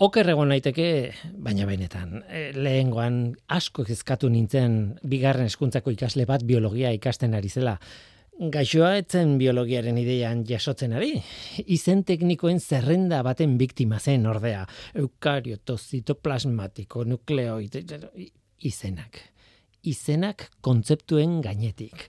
Oker egon naiteke, baina benetan, e, lehengoan asko kezkatu nintzen bigarren eskuntzako ikasle bat biologia ikasten ari zela. Gaixoa etzen biologiaren ideian jasotzen ari. Izen teknikoen zerrenda baten biktima zen ordea. Eukarioto, zitoplasmatiko, nukleoid, izenak. Izenak kontzeptuen gainetik.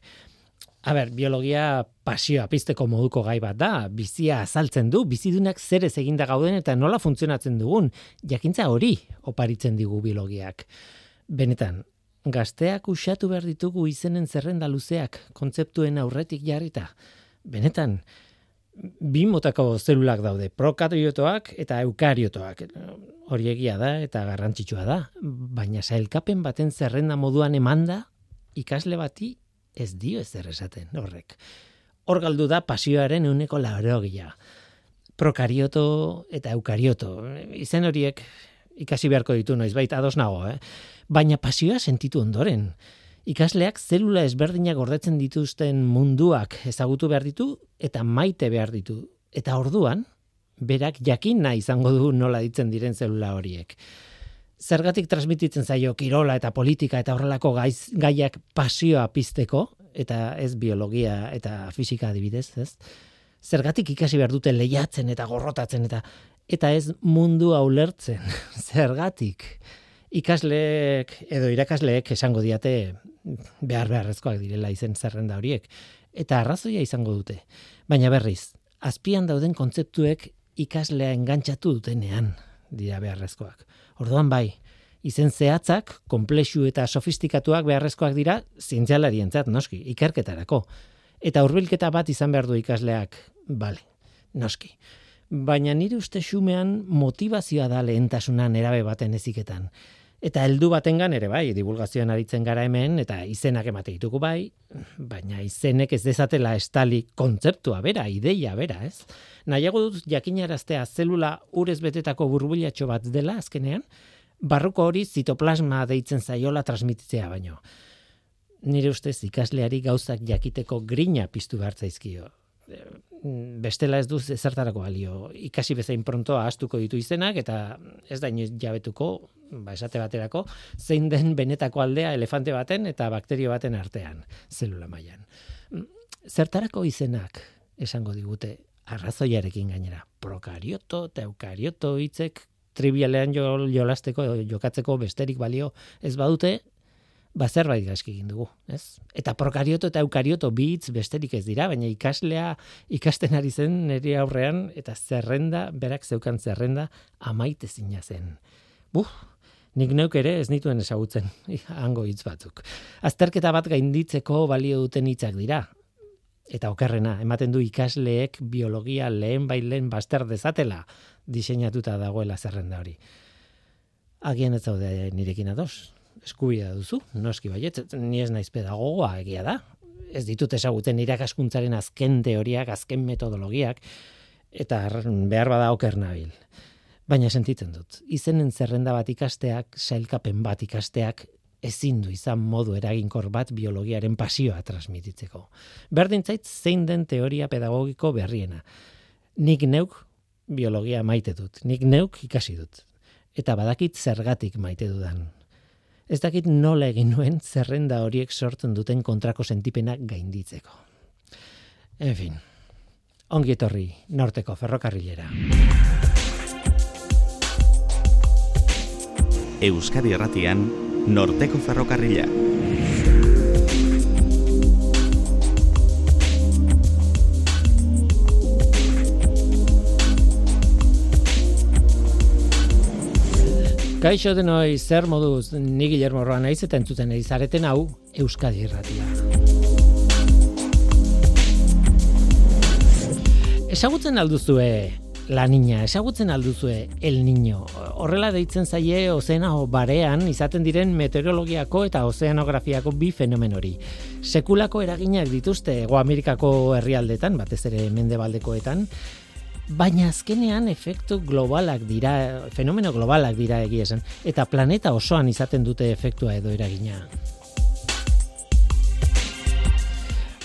A ber, biologia pasioa pizteko moduko gai bat da, bizia azaltzen du, bizidunak zer ez eginda gauden eta nola funtzionatzen dugun, jakintza hori oparitzen digu biologiak. Benetan, gazteak usatu behar ditugu izenen zerrenda luzeak kontzeptuen aurretik jarrita. Benetan, bi motako zelulak daude, prokariotoak eta eukariotoak. Hori egia da eta garrantzitsua da, baina sailkapen baten zerrenda moduan emanda, ikasle bati ez dio ez esaten horrek. Hor galdu da pasioaren uneko laurogia. Prokarioto eta eukarioto. Izen horiek ikasi beharko ditu noiz baita ados nago, eh? Baina pasioa sentitu ondoren. Ikasleak zelula ezberdinak gordetzen dituzten munduak ezagutu behar ditu eta maite behar ditu. Eta orduan, berak jakin nahi izango du nola ditzen diren zelula horiek zergatik transmititzen zaio kirola eta politika eta horrelako gaiz, gaiak pasioa pizteko eta ez biologia eta fisika adibidez, ez? Zergatik ikasi behar dute lehiatzen eta gorrotatzen eta eta ez mundu ulertzen. Zergatik ikasleek edo irakasleek esango diate behar beharrezkoak direla izen zerrenda horiek eta arrazoia izango dute. Baina berriz, azpian dauden kontzeptuek ikaslea engantzatu dutenean dira beharrezkoak. Orduan bai, izen zehatzak, komplexu eta sofistikatuak beharrezkoak dira zientzialarientzat noski, ikerketarako. Eta hurbilketa bat izan behar du ikasleak, bale, noski. Baina nire uste xumean motivazioa da lehentasunan erabe baten eziketan. Eta heldu batengan ere bai, divulgazioan aritzen gara hemen, eta izenak emate ditugu bai, baina izenek ez dezatela estali kontzeptua bera, ideia bera, ez? Nahiago dut jakinaraztea zelula urez betetako burbuliatxo bat dela azkenean, barruko hori zitoplasma deitzen zaiola transmititzea baino. Nire ustez ikasleari gauzak jakiteko grina piztu zaizkio. Bestela ez duz ezertarako balio. Ikasi bezain pronto ahaztuko ditu izenak eta ez da jabetuko, ba esate baterako, zein den benetako aldea elefante baten eta bakterio baten artean, zelula mailan. Zertarako izenak esango digute arrazoiarekin gainera. Prokarioto eta eukarioto hitzek trivialean jo, jolasteko jokatzeko besterik balio ez badute, ba zerbait gaizki egin dugu, ez? Eta prokarioto eta eukarioto bi hitz besterik ez dira, baina ikaslea ikasten ari zen nire aurrean eta zerrenda, berak zeukan zerrenda amaite zina zen. Buf, nik neuk ere ez nituen ezagutzen hango hitz batzuk. Azterketa bat gainditzeko balio duten hitzak dira, eta okerrena, ematen du ikasleek biologia lehen bailen baster dezatela diseinatuta dagoela zerrenda hori. Agian ez zaude nirekin ados. Eskubia duzu, noski baiet, ni ez naiz pedagogoa egia da. Ez ditut ezaguten irakaskuntzaren azken teoriak, azken metodologiak, eta behar bada oker nabil. Baina sentitzen dut, izenen zerrenda bat ikasteak, sailkapen bat ikasteak, ezin du izan modu eraginkor bat biologiaren pasioa transmititzeko. Berdin zait zein den teoria pedagogiko berriena. Nik neuk biologia maite dut, nik neuk ikasi dut. Eta badakit zergatik maite dudan. Ez dakit nola egin nuen zerrenda horiek sortzen duten kontrako sentipenak gainditzeko. En fin, ongi etorri norteko ferrokarrilera. Euskadi Erratian, Norteko Ferrokarrila. Kaixo denoi zer moduz ni Guillermo Roa naiz eta entzuten ari zareten hau Euskadi Irratia. Ezagutzen alduzue La Niña, esagutzen alduzue El Niño. Horrela deitzen zaie ozeana barean izaten diren meteorologiako eta ozeanografiako bi fenomen hori. Sekulako eraginak dituzte Ego Amerikako herrialdetan, batez ere mendebaldekoetan, baina azkenean efektu globalak dira, fenomeno globalak dira egia esan, eta planeta osoan izaten dute efektua edo eragina.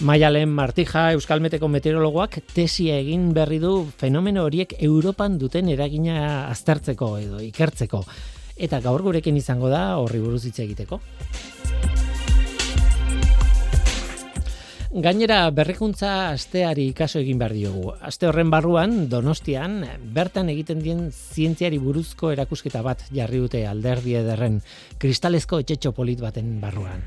Maialen Martija Euskalmeteko meteorologoak tesia egin berri du fenomeno horiek Europan duten eragina aztertzeko edo ikertzeko. Eta gaur gurekin izango da horri buruz hitz egiteko. Gainera berrikuntza asteari ikaso egin behar diogu. Aste horren barruan, Donostian, bertan egiten dien zientziari buruzko erakusketa bat jarri dute alderdi ederren kristalezko etxetxo polit baten barruan.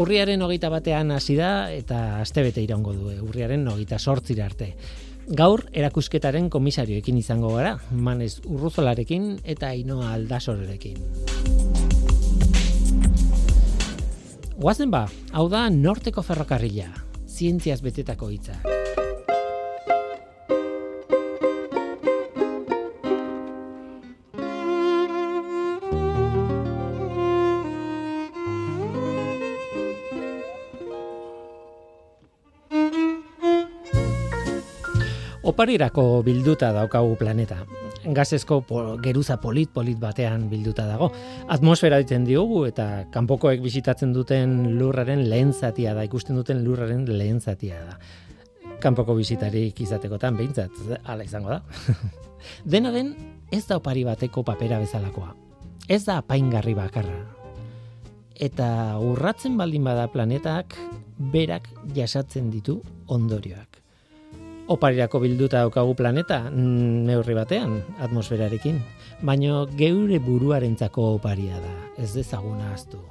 Urriaren hogeita batean hasi da eta astebete iraungo du, urriaren hogeita sortzira arte. Gaur erakusketaren komisarioekin izango gara, manez urruzolarekin eta ainoa aldasorerekin. Guazen ba, hau da norteko ferrokarrila, zientziaz betetako hitza. Oparirako bilduta daukagu planeta. Gazezko geruza polit-polit batean bilduta dago. Atmosfera ditzen diogu eta kanpokoek bisitatzen duten lurraren lehen zatia da, ikusten duten lurraren lehen zatia da. Kanpoko bisitarik izatekotan behintzat, ala izango da. Dena den, ez da opari bateko papera bezalakoa. Ez da apaingarri bakarra. Eta urratzen baldin bada planetak, berak jasatzen ditu ondorioak oparirako bilduta daukagu planeta mm, neurri batean atmosferarekin, baino geure buruarentzako oparia da, ez dezaguna aztu.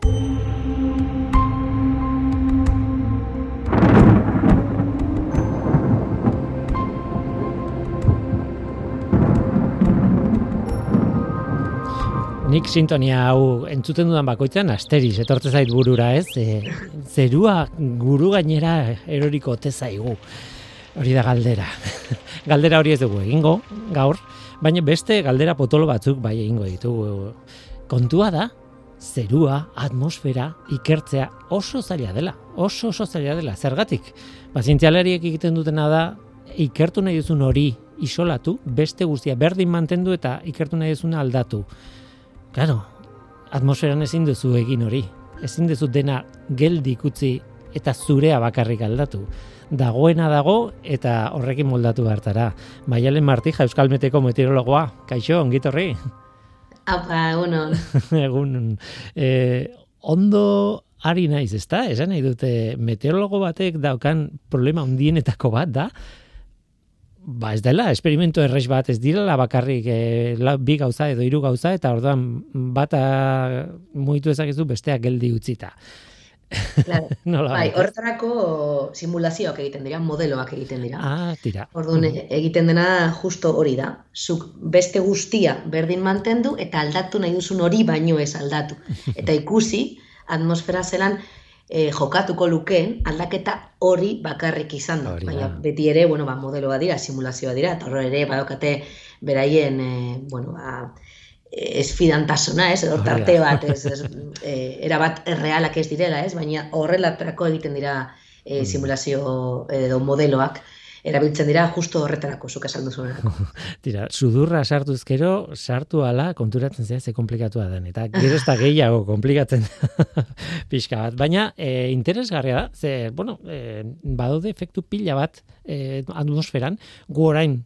Nik sintonia hau entzuten dudan bakoitzan asteriz etortze zait burura, ez? E, zerua guru gainera eroriko tezaigu. Hori da galdera. galdera hori ez dugu egingo, gaur, baina beste galdera potolo batzuk bai egingo ditugu. Kontua da, zerua, atmosfera, ikertzea oso zaila dela. Oso oso zaila dela. Zergatik, bazientzialariek egiten dutena da, ikertu nahi duzun hori isolatu, beste guztia berdin mantendu eta ikertu nahi duzun aldatu. Claro, atmosferan ezin duzu egin hori. Ezin duzu dena geldik utzi eta zurea bakarrik aldatu dagoena dago eta horrekin moldatu hartara. Maialen Martija Euskalmeteko meteorologoa, kaixo, ongitorri? Apa, egun egun. Eh, ondo ari naiz, ezta? Esan nahi dute meteorologo batek daukan problema ondienetako bat da, ba ez dela, esperimento errex bat ez direla bakarrik e, bi gauza edo hiru gauza eta orduan bata muitu ezakizu besteak geldi utzita. Claro. bai, horretarako simulazioak egiten dira, modeloak egiten dira. Ah, tira. Orduan, mm. egiten dena justo hori da. Zuk beste guztia berdin mantendu eta aldatu nahi duzun hori baino ez aldatu. Eta ikusi, atmosfera zelan e, jokatuko lukeen aldaketa hori bakarrik izan da. Baina beti ere, bueno, ba, modeloa dira, simulazioa dira, eta horre ere badokate beraien, e, bueno, ba, esfidantasuna, ez, edo tarte bat, ez, ez e, erabat errealak ez direla, ez, baina horrelatrako egiten dira e, simulazio edo modeloak, erabiltzen dira justo horretarako, zuk esan duzunerako. Tira, sudurra sartu ezkero, sartu ala, konturatzen zera ze komplikatua den, eta gero ez da gehiago komplikatzen pixka bat. Baina, e, interesgarria da, ze, bueno, e, badaude efektu pila bat e, atmosferan, gu orain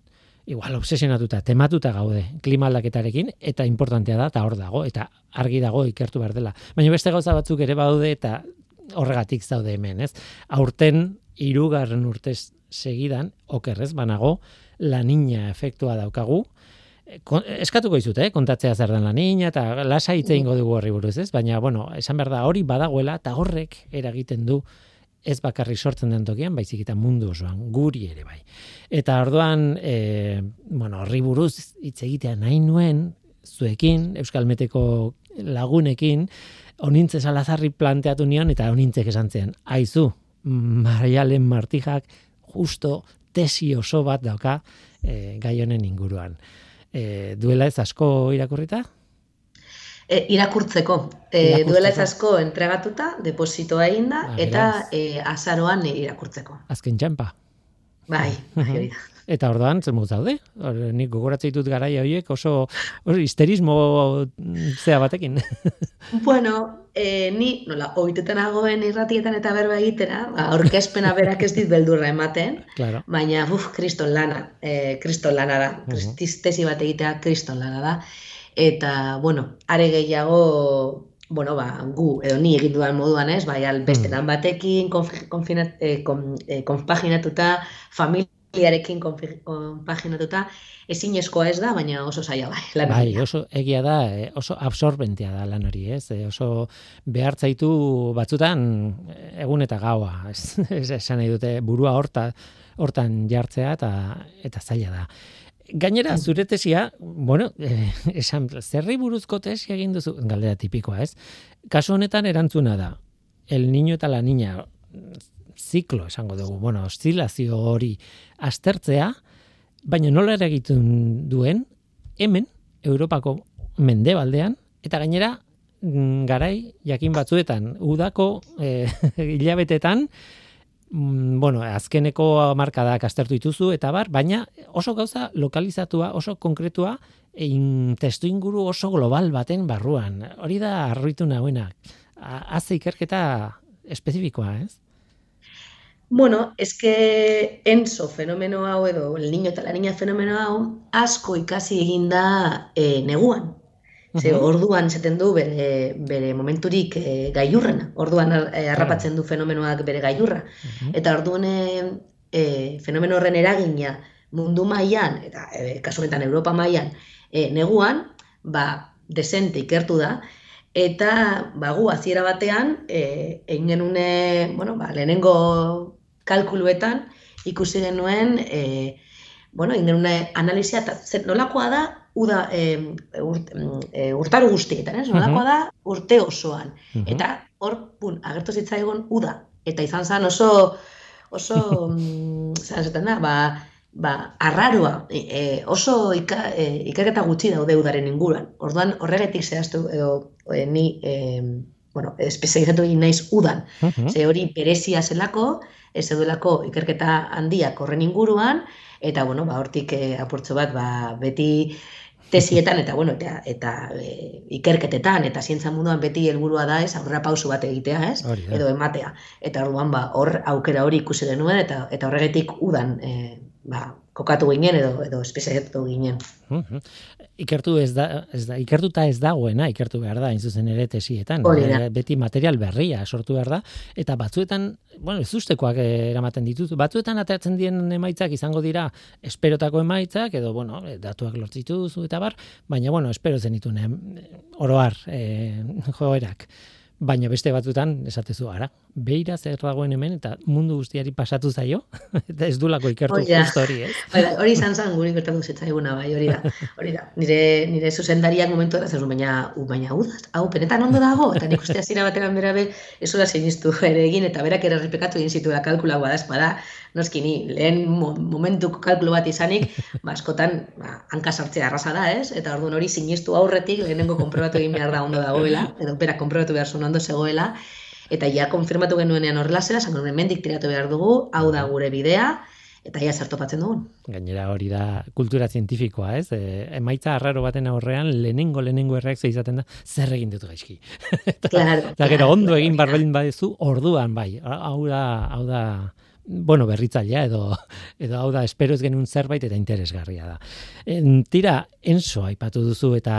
igual obsesionatuta, tematuta gaude klima aldaketarekin eta importantea da eta hor dago eta argi dago ikertu behar dela. Baina beste gauza batzuk ere baude eta horregatik zaude hemen, ez? Aurten hirugarren urtez segidan okerrez banago la niña efektua daukagu. eskatuko izut, eh? kontatzea zer den la niña eta lasa hitze ingo dugu horri buruz, ez? Baina bueno, esan behar da hori badagoela eta horrek eragiten du ez bakarrik sortzen den tokian, baizik eta mundu osoan, guri ere bai. Eta orduan, e, bueno, horri buruz hitz egitea nahi nuen, zuekin, Euskal Meteko lagunekin, onintze salazarri planteatu nion, eta onintzek esan zen, aizu, Marialen Martijak, justo tesi oso bat dauka e, gai honen inguruan. E, duela ez asko irakurrita? E, irakurtzeko. E, duela ez asko entregatuta, depositoa eginda, ah, eta e, azaroan irakurtzeko. Azken txampa. Bai, bai, Eta orduan, zen muz daude? Hor, nik gogoratzen ditut garaia horiek oso, oso histerismo zea batekin. bueno, e, ni, nola, oitetan agoen irratietan eta berba egitera, ba, orkespena berak ez dit beldurra ematen, claro. baina, uf, kriston lana, e, kriston lana da, uh -huh. bat egitea kriston lana da, eta, bueno, are gehiago, bueno, ba, gu, edo ni egin dudan moduan ez, bai, beste lan batekin, konfinat, eh, kon, eh, konpaginatuta, familiarekin konpaginatuta, ezinezkoa ez da, baina oso zaila bai. Lan bai, oso egia da, eh, oso absorbentia da lan hori, ez? Eh, oso behartzaitu batzutan egun eta gaua, ez? Esan nahi dute burua horta, hortan jartzea eta eta zaila da. Gainera, zure tesia, bueno, eh, esan, zerri buruzko tesia egin duzu, galdera tipikoa, ez? Kasu honetan erantzuna da, el niño eta la niña, ziklo, esango dugu, bueno, oscilazio hori aztertzea, baina nola egiten duen, hemen, Europako mendebaldean, eta gainera, mm, garai, jakin batzuetan, udako eh, hilabetetan, bueno, azkeneko markadak aztertu dituzu eta bar, baina oso gauza lokalizatua, oso konkretua, in, testu inguru oso global baten barruan. Hori da arruitu nahuena. Haze ikerketa espezifikoa, ez? Bueno, es que enso fenomeno hau edo, el niño eta la niña fenomeno hau, asko ikasi eginda eh, neguan. Ze orduan esaten du bere, bere momenturik e, gailurrena. Orduan e, harrapatzen du fenomenoak bere gailurra. Eta orduan e, fenomeno horren eragina mundu mailan eta e, kasu honetan Europa mailan e, neguan, ba desente ikertu da eta ba gu hasiera batean eh egin genune, bueno, ba, lehenengo kalkuluetan ikusi genuen eh bueno, egin genune analisia eta nolakoa da uda e, urt, e, urtaro guztietan, ez? Nolakoa da urte osoan. Eta hor, pun, agertu zitzaigun uda. Eta izan zen oso, oso, zan zaten da, ba, ba, arraroa, e, e, oso ika, e, ikerketa gutxi daude udaren inguruan. Orduan, horregetik zehaztu, edo, e, ni, e, bueno, espezializatu egin naiz udan. Ze hori perezia zelako, ez edulako ikerketa handiak horren inguruan, eta, bueno, ba, hortik e, apurtzo bat, ba, beti, tesietan eta bueno eta, eta e, ikerketetan eta zientza munduan beti helburua da ez aurrera pausu bat egitea, ez? Edo ematea. Eta orduan ba hor aukera hori ikusi genuen eta eta horregetik udan e, ba, kokatu ginen edo edo espezializatu ginen. Ikertu ez da, ez da, ikertuta ez dagoena, ikertu behar da, zuzen ere tesietan. E, beti material berria sortu behar da, eta batzuetan, bueno, ez ustekoak eramaten ditut, batzuetan ateratzen dien emaitzak izango dira esperotako emaitzak, edo, bueno, datuak lortzitu eta bar, baina, bueno, espero zen oroar, e, joerak baina beste batzutan esatezu ara. Beira zer dagoen hemen eta mundu guztiari pasatu zaio eta ez dulako ikertu oh, justo hori, ez? hori izan zen guri gertatu zitzaiguna bai, hori da. Hori da. Nire nire zuzendariak momentu da zezun baina u baina u hau penetan ondo dago eta nik uste hasiera batean berabe eso da sinistu ere egin eta berak ere repekatu egin zituela kalkula da espada. Noski ni lehen momentuko kalkulu bat izanik, ba askotan ba hanka sartzea arrasa da, ez? Eta orduan hori sinistu aurretik lehenengo konprobatu egin behar da ondo dagoela edo berak konprobatu behar ondo zegoela, eta ja konfirmatu genuenean horrela zela, zango mendik tiratu behar dugu, hau da gure bidea, eta ia zertopatzen dugun. Gainera hori da kultura zientifikoa, ez? E, emaitza arraro baten aurrean, lehenengo lehenengo erreakzio izaten da, zer egin dut gaizki. Claro. Eta gero ondo egin barbelin badezu, orduan bai, hau da, hau da, bueno, berritzailea edo edo hau da espero ez genun zerbait eta interesgarria da. En, tira, enso aipatu duzu eta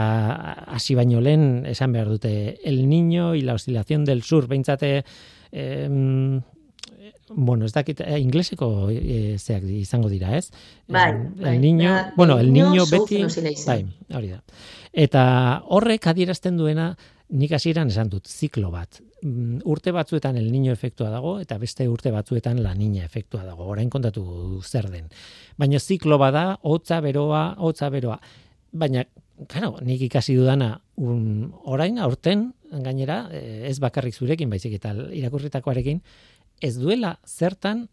hasi baino lehen esan behar dute el niño y la oscilación del sur, beintzate eh, bueno, ez dakit eh, ingleseko eh, zeak izango dira, ez? Bai, el bai, niño, bueno, el niño, beti, bai, hori da. Eta horrek adierazten duena nik hasieran esan dut ziklo bat. Mm, urte batzuetan el niño efektua dago eta beste urte batzuetan la niña efektua dago. Orain kontatu zer den. Baina ziklo bada, hotza beroa, hotza beroa. Baina Claro, nik ikasi dudana un, orain aurten gainera eh, ez bakarrik zurekin baizik eta irakurritakoarekin ez duela zertan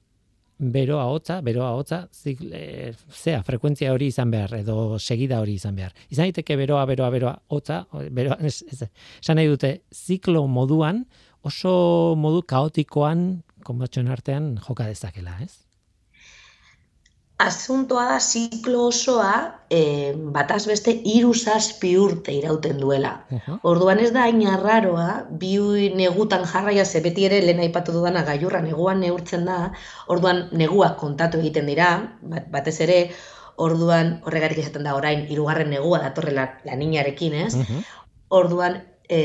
beroa hotza, beroa hotza, e, zea, frekuentzia hori izan behar, edo segida hori izan behar. Izan daiteke beroa, beroa, beroa, hotza, beroa, ez, ez, esan nahi dute, ziklo moduan, oso modu kaotikoan, konbatxoen artean, joka dezakela, ez? Asuntoa da ziklo osoa e, bataz beste hiru zazpi urte irauten duela. Orduan ez da hain arraroa, bi negutan jarraia ze beti ere lehen aipatu dudana gailurra neguan neurtzen da, orduan neguak kontatu egiten dira, bat, batez ere orduan horregatik esaten da orain hirugarren negua datorrela la niñarekin, ez? Orduan e,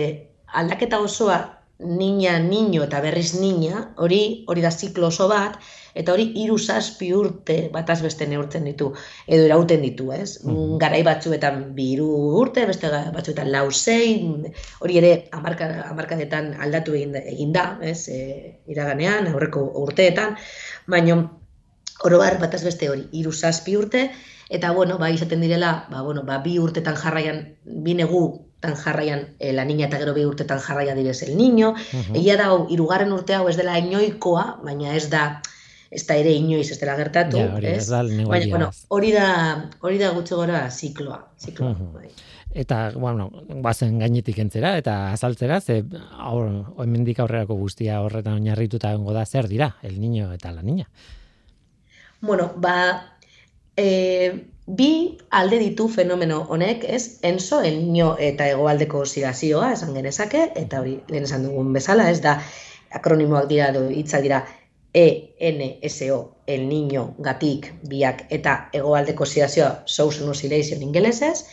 aldaketa osoa niña, niño eta berriz niña, hori hori da ziklo oso bat, eta hori hiru zazpi urte bataz beste neurtzen ditu, edo irauten ditu, ez? Mm. Garai batzuetan biru urte, beste batzuetan lau zei, hori ere amarka, amarkadetan aldatu egin, egin da, ez? E, iraganean, aurreko urteetan, baina oro bar bataz beste hori, hiru zazpi urte, eta bueno, ba, izaten direla, ba, bueno, ba, bi urtetan jarraian, bi negu tan jarraian e, la niña eta gero bi urtetan jarraia direz el niño. Uh Egia da, irugarren urte hau ez dela inoikoa, baina ez da, ez da ere inoiz ez dela gertatu, ja, hori, ez? Da, baina, bueno, hori da, hori da gutxo gora zikloa, zikloa. Bai. Eta, bueno, bazen gainetik entzera, eta azaltzera, ze aur, oemendik aurrerako guztia horretan oinarrituta egongo da zer dira, el niño eta la niña. Bueno, ba, e, bi alde ditu fenomeno honek, ez? Enzo, el niño eta egoaldeko osidazioa, esan genezake, eta hori lehen esan dugun bezala, ez da, akronimoak dira, do, hitza dira, E, N, S, O, el niño, gatik, biak, eta egoaldeko osidazioa, social oscillation ingelesez,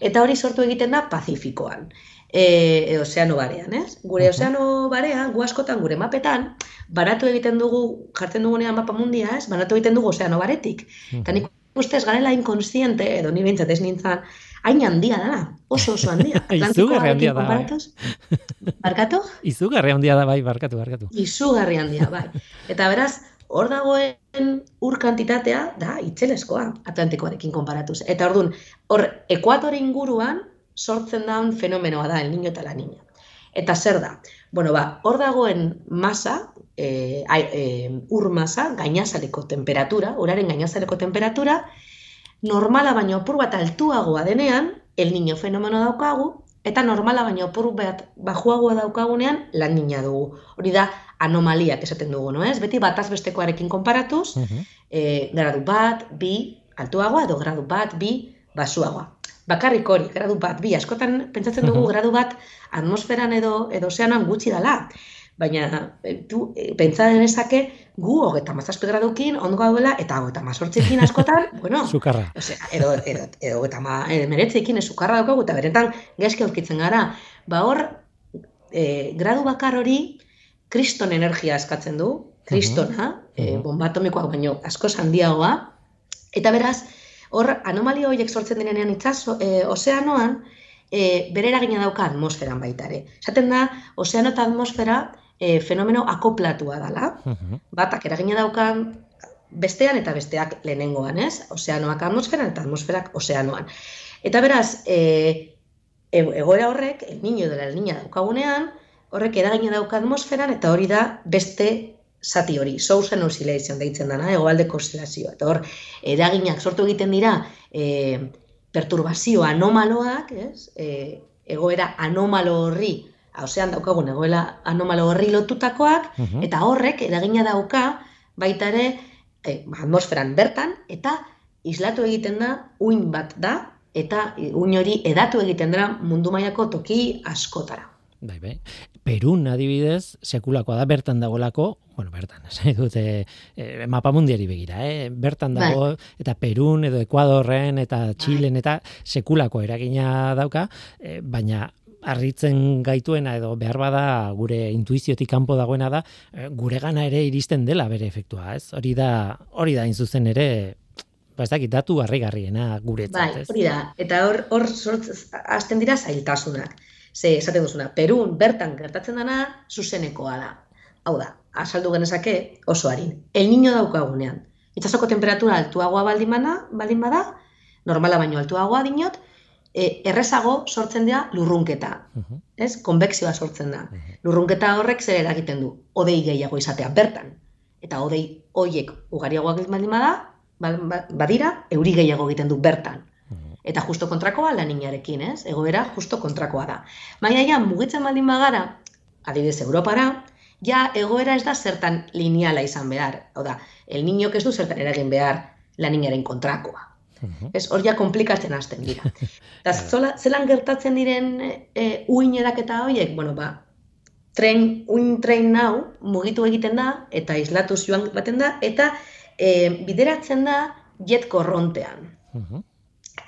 eta hori sortu egiten da pazifikoan. E, e, ozeano barean, ez? Gure ozeano barean, gu askotan, gure mapetan, baratu egiten dugu, jartzen dugunean mapa mundia, ez? Baratu egiten dugu ozeano baretik. Eta nik ustez garela inkonsiente, edo ni bintzat ez nintzen, hain handia dara, oso oso handia. Izugarri handia da, bai. Barkatu? Izugarri handia da, bai, barkatu, barkatu. Izugarri handia, bai. Eta beraz, hor dagoen ur kantitatea da itzeleskoa Atlantikoarekin konparatuz. Eta orduan, hor ekuatore inguruan sortzen daun fenomenoa da, el niño eta la niña. Eta zer da? Bueno, ba, hor dagoen masa, e, e, ur masa, gainazaleko temperatura, uraren gainazaleko temperatura, normala baino opur bat altuagoa denean, el niño fenomeno daukagu, eta normala baino opur bat bajuagoa daukagunean, lan niña dugu. Hori da, anomaliak esaten dugu, no ez? Beti bataz bestekoarekin konparatuz, uh -huh. e, gradu bat, bi, altuagoa, edo gradu bat, bi, basuagoa bakarrik hori, gradu bat, bi, askotan pentsatzen dugu gradu bat atmosferan edo edo ozeanan gutxi dela. Baina, du, e, pentsa denezake, gu hogeta mazazpi gradukin, ondo gaudela, eta hogeta mazortzekin askotan, bueno, sukarra. Osea, edo, edo, edo hogeta ma, meretzekin, sukarra daukagu, eta beretan, gezke aurkitzen gara. Ba hor, e, gradu bakar hori, kriston energia eskatzen du, kristona, uh -huh. e, bomba atomikoa baino asko handiagoa, eta beraz, Hor, anomalia horiek sortzen denean itxaso, e, ozeanoan, e, bere eragina dauka atmosferan baita ere. Esaten da, ozeano eta atmosfera e, fenomeno akoplatua dela. Uh Batak eragina daukan bestean eta besteak lehenengoan, ez? Ozeanoak atmosferan eta atmosferak ozeanoan. Eta beraz, e, e, egoera horrek, el niño dela el niña daukagunean, horrek eragina dauka atmosferan eta hori da beste zati hori, sousen oscillation deitzen dana, egoaldeko oszilazioa. Eta hor, eraginak sortu egiten dira e, perturbazio anomaloak, ez? E, egoera anomalo horri, hauzean daukagun egoera anomalo horri lotutakoak, eta horrek eragina dauka baita ere e, atmosferan bertan, eta islatu egiten da, uin bat da, eta uin hori edatu egiten dira mundu mailako toki askotara. Bai, bai. Perun adibidez, sekulakoa da bertan dagolako, bueno, bertan, esan dute e, mapa mundiari begira, eh? bertan bai. dago, eta Perun, edo Ekuadorren, eta bai. Txilen, eta sekulako eragina dauka, e, baina harritzen gaituena edo behar bada gure intuiziotik kanpo dagoena da e, gure gana ere iristen dela bere efektua, ez? Hori da, hori da inzuzen ere ba ez dakit datu harrigarriena guretzat, bai, hori da. Eta hor hor hasten dira zailtasunak. Ze esaten duzuna, Perun bertan gertatzen dana zuzenekoa da. Hau da, azaldu genezake oso harin. El niño daukagunean. Itxasoko temperatura altuagoa baldin bada, baldin bada, normala baino altuagoa dinot, e, errezago sortzen dira lurrunketa. Uh Ez? Konvekzioa sortzen da. Lurrunketa horrek zer eragiten du. Odei gehiago izatea bertan. Eta odei hoiek ugariagoak baldin bada, ba, ba, badira, euri gehiago egiten du bertan. Eta justo kontrakoa laninarekin, ez? Egoera justo kontrakoa da. Baina ja, mugitzen baldin bagara, adibidez Europara, ja egoera ez da zertan lineala izan behar. Hau da, el niño ez du zertan eragin behar laninaren kontrakoa. Ez hor ja komplikatzen hasten dira. Eta zola, zelan gertatzen diren e, uinerak eta horiek, bueno, ba, tren, uin tren nau mugitu egiten da, eta islatu joan baten da, eta e, bideratzen da jet korrontean. Uh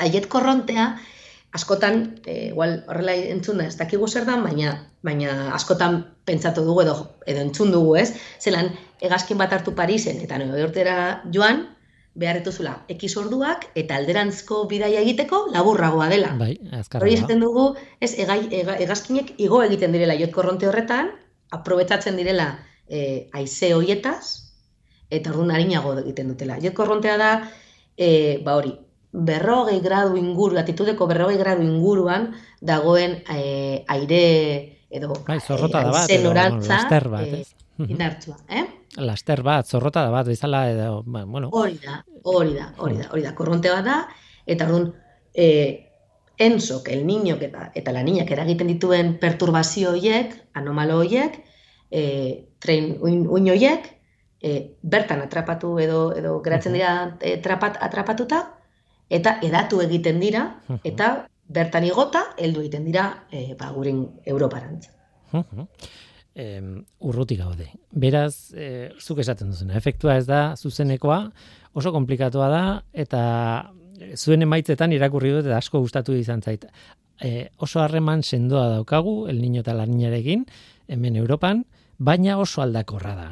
jet korrontea, askotan, e, igual horrela entzun da, ez dakigu zer da, baina, baina askotan pentsatu dugu edo, edo entzun dugu, ez? Zelan, egazkin bat hartu Parisen, eta urtera joan, beharretuzula ekiz orduak eta alderantzko bidaia egiteko laburragoa dela. Bai, Hori esaten dugu, ez egai, egazkinek igo egiten direla jot korronte horretan, aprobetsatzen direla e, aize hoietaz, eta orduan harinago egiten dutela. Jot korrontea da, e, ba hori, berrogei gradu inguru, atitudeko berrogei gradu inguruan, dagoen e, aire edo bai, zorrota da bat, edo, bat, e, indartzua, eh? Laster bat, zorrota da bat, bezala, edo, ba, bueno. Hori da, hori da, hori da, hori da, korronte bat da, eta orduan, e, enzok, el niño eta, eta la niña eragiten dituen perturbazio horiek, anomalo horiek, e, tren uin, uin horiek, e, bertan atrapatu edo, edo geratzen dira e, trapat, atrapatuta, eta edatu egiten dira, eta bertan igota, heldu egiten dira, e, ba, gurin Europarantz eh, urruti gaude. Beraz, eh, zuk esaten duzuna, efektua ez da zuzenekoa, oso komplikatua da, eta zuen emaitzetan irakurri dut, eta asko gustatu izan zait. Eh, oso harreman sendoa daukagu, el niño eta la niñarekin, hemen Europan, baina oso aldakorra da.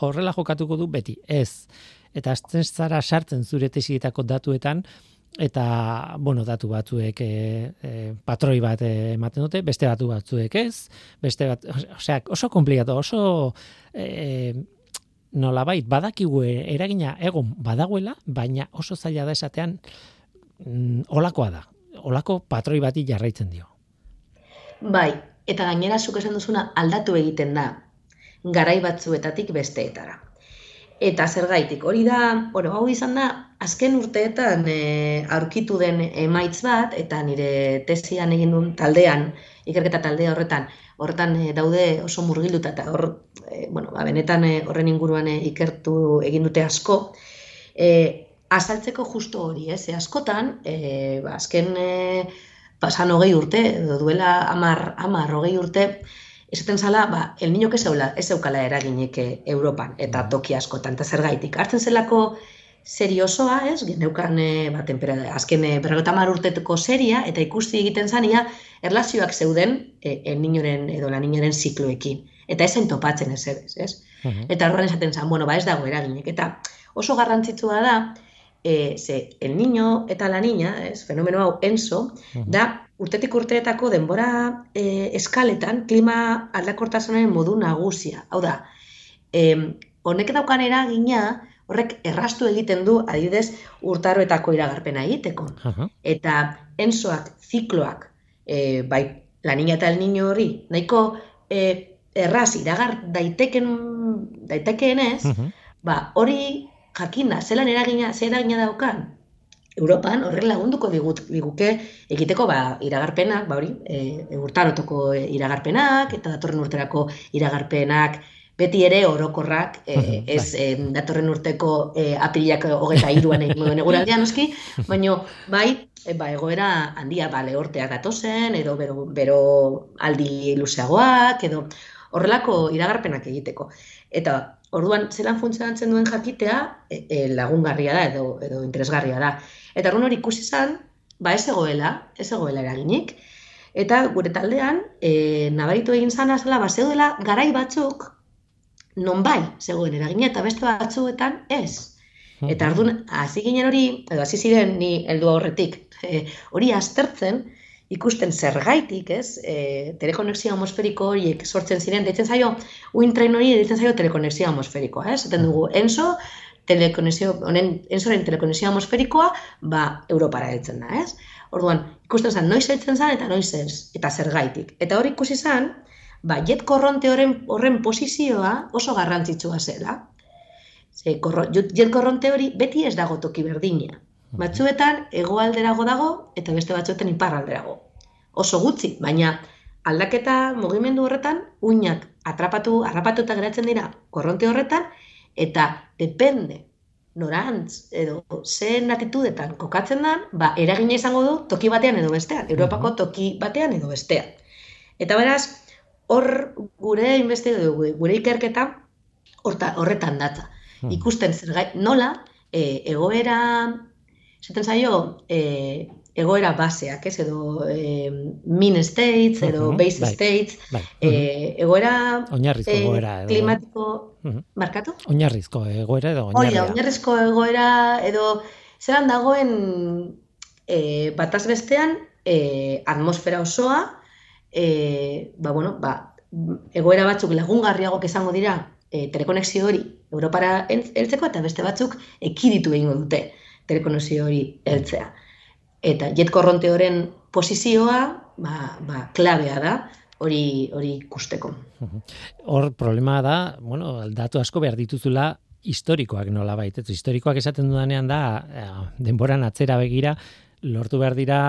Horrela jokatuko du beti, ez. Eta azten zara sartzen zure tesietako datuetan, eta bueno, datu batzuek e, e, patroi bat ematen dute, beste datu batzuek ez, beste bat, osea, oso komplikatu, oso e, nolabait badakigu eragina egon badagoela, baina oso zaila da esatean mm, olakoa da. Olako patroi bati jarraitzen dio. Bai, eta gainera zuk esan duzuna aldatu egiten da garai batzuetatik besteetara. Eta zergaitik, hori da, bueno, hau izan da, azken urteetan e, aurkitu den emaitz bat, eta nire tesian egin duen taldean, ikerketa taldea horretan, horretan e, daude oso murgilduta, eta hor, e, bueno, ba, benetan e, horren inguruan ikertu egin dute asko, e, azaltzeko justo hori, ez, e, askotan, e, ba, azken e, pasan hogei urte, duela amar, amar hogei urte, esaten zala, ba, el niño que zeula, ez zeukala eraginek Europan, eta toki askotan, eta zer gaitik. Artzen zelako seriosoa, ez, geneukan, e, ba, tempera, azken e, berrogeta urteteko seria, eta ikusti egiten zania, erlazioak zeuden e, el niñoren edo la niñoren zikloekin. Eta esen topatzen ez ez, ez? Eta horren esaten zan, bueno, ba ez dago eraginek. Eta oso garrantzitsua da, e, ze, el niño eta la niña, ez, fenomeno hau enso, da urtetik urteetako denbora e, eskaletan klima aldakortasunaren modu nagusia. Hau da, e, honek daukan eragina, horrek errastu egiten du adidez urtaroetako iragarpena egiteko. Eta ensoak, zikloak, e, bai, la niña eta el niño hori, nahiko e, erraz iragar daiteken, daitekeen ez, ba, hori jakina, zelan eragina, zer eragina daukan, Europan horren lagunduko digut diguke egiteko ba iragarpenak, ba hori, e, urtarotoko iragarpenak eta datorren urterako iragarpenak beti ere orokorrak, e, ez e, datorren urteko e, apilak hogeta iruan egin duen eguraldian noski, baina bai, e, ba, egoera handia ba, lehorteak datozen, edo bero, bero aldi luzeagoak, edo horrelako iragarpenak egiteko. Eta orduan zelan funtzionatzen duen jakitea e, e, lagungarria da edo, edo interesgarria da. Eta hori ikusi zan, ba ez egoela, ez egoela eraginik. Eta gure taldean, e, nabaritu egin zan azala, ba zeudela garai batzuk, non bai, zegoen eragina eta beste batzuetan ez. Eta ardun, hasi ginen hori, edo hasi ziren ni heldu aurretik, e, hori aztertzen, ikusten zergaitik, ez? E, telekonexio atmosferiko horiek sortzen ziren, deitzen zaio, uintrain hori deitzen zaio telekonexio atmosferikoa, ez? Zaten dugu, enso, telekonexio, honen, enzoren telekonexio atmosferikoa, ba, Europara heltzen da, ez? Orduan, ikusten zen, noiz heltzen zen eta noiz ez, eta zer gaitik. Eta hori ikusi zen, ba, jet korronte horren, horren posizioa oso garrantzitsua zela. Ze, korro, jet korronte hori beti ez dago toki berdina. Batzuetan, hegoalderago dago, eta beste batzuetan iparralderago. Oso gutxi, baina aldaketa mugimendu horretan, uinak atrapatu, harrapatu eta geratzen dira korronte horretan, eta depende norantz edo zen atitudetan kokatzen da, ba, eragina izango du toki batean edo bestean, Europako toki batean edo bestean. Eta beraz, hor gure investigazio gure ikerketa horta, horretan datza. Hmm. Ikusten zer gai, nola, e, egoera, zaten zaio, e, egoera baseak, ez, edo e, min states, edo base bai, states, bai. E, egoera... Oinarrizko e, egoera. Edo... Klimatiko, markatu? Oinarrizko egoera edo oinarria. oinarrizko egoera edo zelan dagoen e, bataz bestean e, atmosfera osoa, e, ba, bueno, ba, egoera batzuk lagungarriagok izango dira e, telekonexio hori Europara heltzeko eta beste batzuk ekiditu egingo dute telekonexio hori heltzea eta jet korronteoren posizioa ba, ba, klabea da hori hori ikusteko. Hor problema da, bueno, datu asko behar dituzula historikoak nola baita. Historikoak esaten dudanean da, eh, denboran atzera begira, lortu behar dira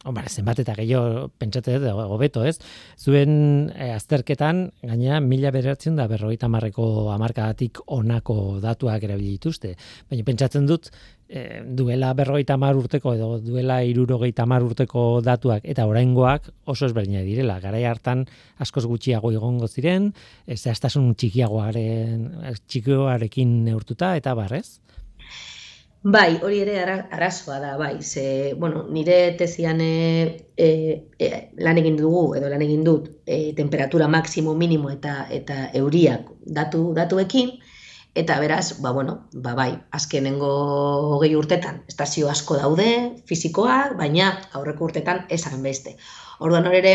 Hombre, zenbat eta gehiago pentsate dut, hobeto ez? Zuen e, azterketan, gainera, mila beratzen da berroita marreko amarkadatik onako datuak erabili dituzte. Baina pentsatzen dut, e, duela berroita mar urteko edo duela irurogeita mar urteko datuak eta oraingoak oso ezberdina direla. Garai hartan askoz gutxiago egongo ziren, ez zehaztasun txikiagoaren, txikioarekin neurtuta eta barrez? Bai, hori ere arazoa da, bai. Ze, bueno, nire tezian e, e, lan egin dugu, edo lan egin dut, e, temperatura maksimo, minimo eta eta euriak datu datuekin, eta beraz, ba, bueno, ba, bai, azkenengo hogei urtetan, estazio asko daude, fizikoak, baina aurreko urtetan esan beste. Orduan hor ere,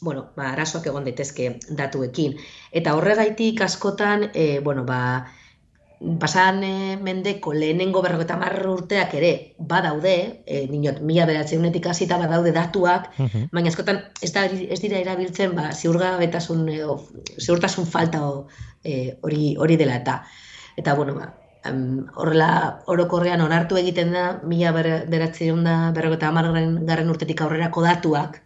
bueno, ba, arazoak egon daitezke datuekin. Eta horregaitik askotan, e, bueno, ba, pasan e, mendeko lehenengo berrogeta marra urteak ere badaude, e, ninot, mila beratzen unetik hasita badaude datuak, uh baina askotan ez, da, ez dira erabiltzen ba, ziurga betasun, e, ziurtasun falta e, hori, hori dela eta. Eta, bueno, ba, horrela orokorrean onartu egiten da, mila beratzen da berrogeta marren garren urtetik aurrerako datuak,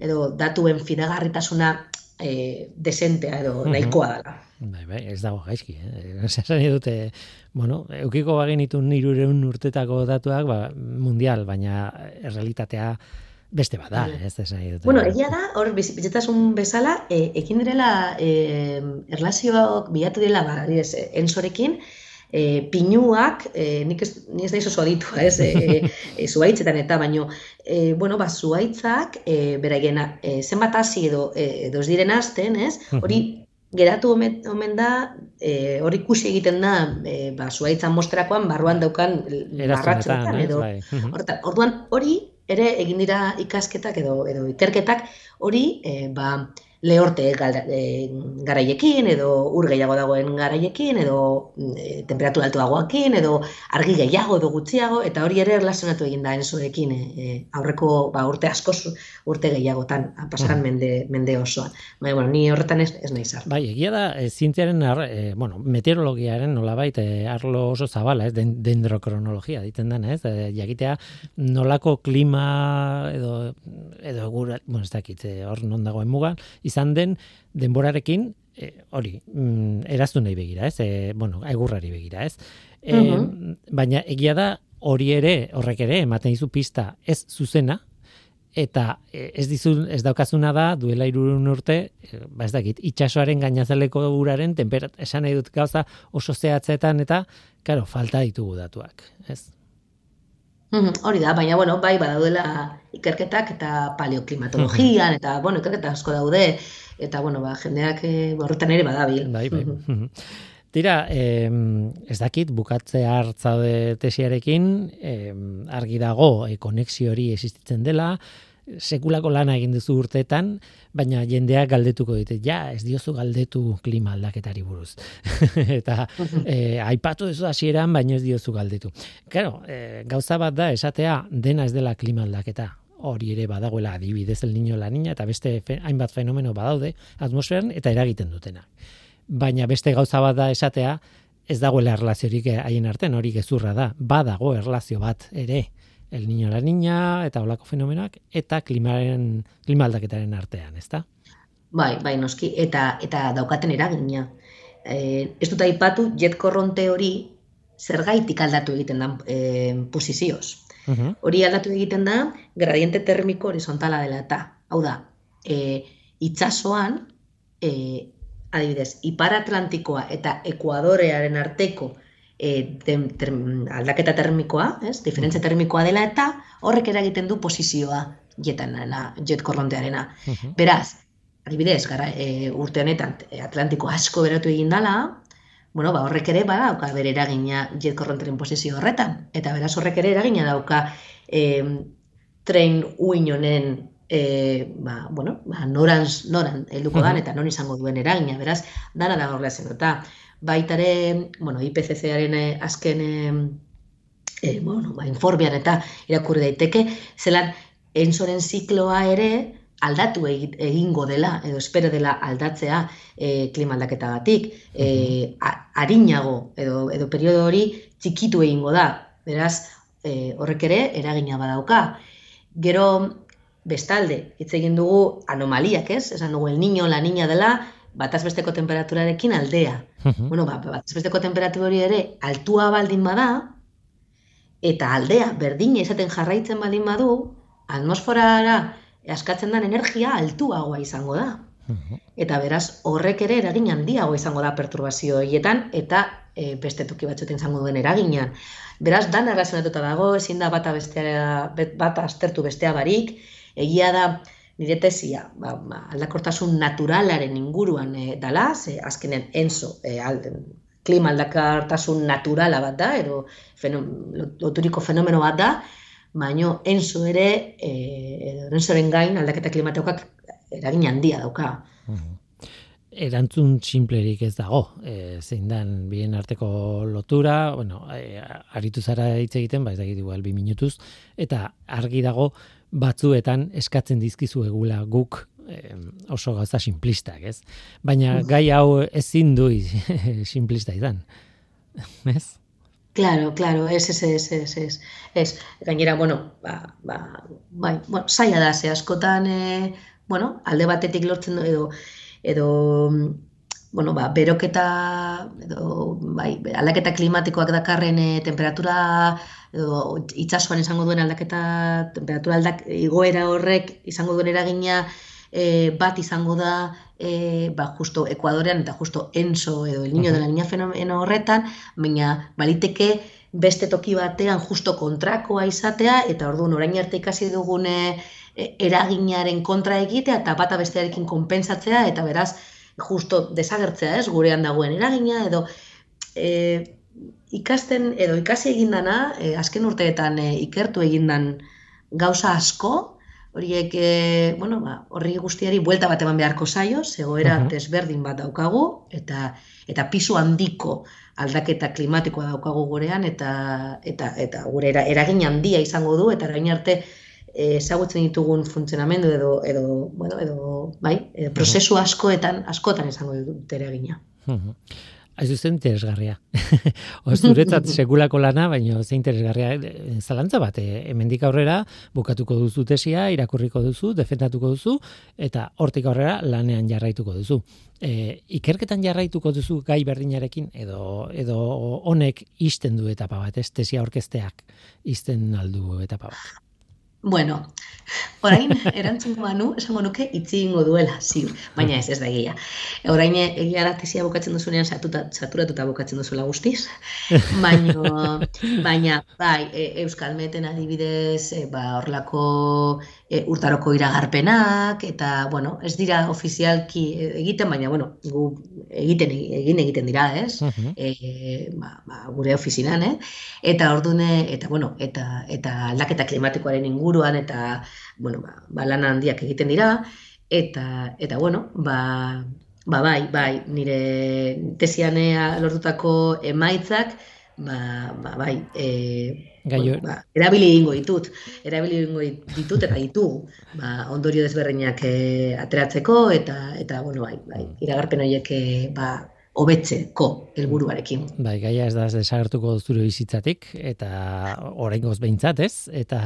edo datuen fidagarritasuna e, desentea edo nahikoa dela. Bai, bai, ez dago gaizki, eh. Esan dute, bueno, eukiko bagin itun nirureun urtetako datuak, ba, mundial, baina errealitatea beste bada, bai. ez esan dute. Bueno, egia da, hor, bizitasun bezala, e, ekin direla, e, erlazioak bilatu dela, ba, direz, ensorekin, e, pinuak, e, nik ez, ni ez da iso zoaditua, ez, e, e, zuaitzetan eta, baino, e, bueno, ba, zuaitzak, e, beraien, e, zenbat hasi edo, e, edo ez diren azten, ez, hori, geratu omen da, e, hori ikusi egiten da, e, ba, zuaitzan mostrakoan, barruan daukan marratxoetan, edo. Bai. orduan, hori ere egin dira ikasketak edo edo ikerketak, hori, e, ba, lehorte e, garaiekin, edo ur gehiago dagoen garaiekin, edo e, temperatura altuagoakin, edo argi gehiago edo gutxiago, eta hori ere erlazionatu egin da enzoekin, e, e, aurreko ba, urte asko urte gehiagotan, pasaran mende, mende osoan. Bai, bueno, ni horretan ez, ez nahi Bai, egia da, e, zientziaren, e, bueno, meteorologiaren nolabait, e, arlo oso zabala, ez, dendrokronologia, diten den, ez, e, jakitea nolako klima edo, edo gura, bueno, ez dakit, hor non dagoen mugan, izan den denborarekin e, hori, mm, eraztu nahi begira, ez? E, bueno, egurrari begira, ez? E, Baina egia da hori ere, horrek ere, ematen dizu pista ez zuzena, eta e, ez dizu, ez daukazuna da, duela irurun urte, ba ez dakit, itxasoaren gainazaleko uraren, temperat, esan nahi dut gauza oso zehatzetan, eta, karo, falta ditugu datuak, ez? Hori da, baina, bueno, bai, badaudela ikerketak eta paleoklimatologian, eta, bueno, ikerketak asko daude, eta, bueno, ba, jendeak eh, horretan ere badabil. Bai, bai. Tira, eh, ez dakit, bukatze hartzaude tesiarekin, eh, argi dago, eh, konexio hori existitzen dela, sekulako lana egin duzu urteetan, baina jendeak galdetuko dite, ja, ez diozu galdetu klima aldaketari buruz. eta e, aipatu ez hasieran baina ez diozu galdetu. Claro, e, gauza bat da, esatea, dena ez dela klima aldaketa. Hori ere badagoela adibidez el niño la niña, eta beste hainbat fenomeno badaude atmosferan eta eragiten dutena. Baina beste gauza bat da esatea, ez dagoela erlaziorik haien artean, hori gezurra da, badago erlazio bat ere el niño la niña eta olako fenomenoak eta klimaren klimaldaketaren artean, ezta? Bai, bai, noski eta eta daukaten eragina. Eh, ez dut aipatu jet korronte hori zergaitik aldatu egiten da e, posizioz. Hori aldatu egiten da, gradiente termiko horizontala dela eta, hau da, e, itxasoan, e, adibidez, Ipar Atlantikoa eta Ekuadorearen arteko e, aldaketa termikoa, ez? diferentzia termikoa dela eta horrek eragiten du posizioa jetan, jet korrontearena. Beraz, adibidez, gara, e, urte honetan Atlantiko asko beratu egin dala, bueno, ba, horrek ere badauka bere eragina jet korrontaren posizio horretan. Eta beraz horrek ere eragina dauka e, tren uin honen e, ba, bueno, ba, noran, noran helduko dan eta non izango duen eragina. Beraz, dana da horrela zen. Baitare, bueno, IPCC-aren eh, azken e, bueno, ba, informian eta irakurri daiteke, zelan enzoren zikloa ere, aldatu egingo dela, edo espero dela aldatzea e, klima aldaketagatik, e, harinago edo, edo periodo hori txikitu egingo da, beraz e, horrek ere eragina badauka. Gero bestalde, hitz egin dugu anomaliak, ez? Esan dugu el niño, la niña dela, bataz besteko temperaturarekin aldea. Bueno, ba, bataz besteko temperatura hori ere altua baldin bada, eta aldea berdina izaten jarraitzen baldin badu, atmosferara askatzen den energia altuagoa izango da. Eta beraz, horrek ere eragin handiago izango da perturbazio horietan eta e, beste toki batzuten izango duen eragina. Beraz, dan arrazionatuta dago, ezin da bata, bestea, bata astertu bestea barik, egia da nire tesia, ba, ba, aldakortasun naturalaren inguruan e, dala, ze azkenen enzo, e, alden, klima aldakortasun naturala bat da, edo fenom, loturiko fenomeno bat da, baino enzo ere, e, enzoren gain aldaketa klimatikoak eragin handia dauka. Erantzun simplerik ez dago, e, zein dan bien arteko lotura, bueno, e, aritu zara hitz egiten, ba ez igual bi minutuz, eta argi dago batzuetan eskatzen dizkizu egula guk oso gauza simplistak, ez? Baina gai hau ezin du simplista izan. Ez? Claro, claro, es, es, es, es, es, es. Gainera, bueno, ba, ba, bai, bueno, saia da, ze askotan, e, bueno, alde batetik lortzen du, edo, edo, bueno, ba, beroketa, edo, bai, aldaketa klimatikoak dakarren e, temperatura, edo, itxasuan izango duen aldaketa, temperatura aldak, igoera horrek izango duen eragina, e, bat izango da, e, ba, justo Ekuadorean eta justo Enso edo el niño de la niña fenomeno horretan, baina baliteke beste toki batean justo kontrakoa izatea eta orduan orain arte ikasi dugune eraginaren kontra egitea eta bata bestearekin konpensatzea eta beraz justo desagertzea, ez, gurean dagoen eragina edo e, ikasten edo ikasi egindana, e, azken urteetan e, ikertu egindan gauza asko, horiek e, bueno, ba, horri guztiari buelta bat eman beharko zaio, zegoera uh -huh. desberdin bat daukagu, eta eta pisu handiko aldaketa klimatikoa daukagu gurean, eta, eta, eta gure eragin handia izango du, eta erain arte ezagutzen ditugun funtzionamendu edo, edo, bueno, edo, bai, edo prozesu askoetan, askotan izango dut eragina. Ez zen interesgarria. Oz, duretzat segulako lana, baina ze interesgarria eh, zalantza bat. Eh, hemendik aurrera bukatuko duzu tesia, irakurriko duzu, defendatuko duzu, eta hortik aurrera lanean jarraituko duzu. E, ikerketan jarraituko duzu gai berdinarekin, edo, edo honek isten du etapa bat, ez tesia orkesteak isten aldu etapa bat. Bueno, orain erantzun manu, esango nuke itzi ingo duela, ziur, baina ez ez da egia. Orain egia tesia bukatzen duzunean satuta, saturatuta bukatzen duzuela guztiz, baina, baina bai, e, Euskal Meten adibidez, e, ba, orlako e, urtaroko iragarpenak, eta, bueno, ez dira ofizialki egiten, baina, bueno, gu egiten, egin egiten dira, ez? e, ba, ba, gure ofizinan, eh? Eta ordune, eta, bueno, eta, eta aldaketa klimatikoaren ingu inguruan eta bueno, ba, ba lan handiak egiten dira eta eta bueno, ba, ba bai, bai, nire tesianea lortutako emaitzak ba, ba bai, e, Bueno, ba, erabili egingo ditut, erabili egingo ditut eta ditu, ba, ondorio desberdinak e, ateratzeko eta eta bueno, bai, bai, iragarpen horiek e, ba, hobetzeko helburuarekin. Bai, gaia ez da desagertuko zure bizitzatik eta oraingoz behintzat, ez? Eta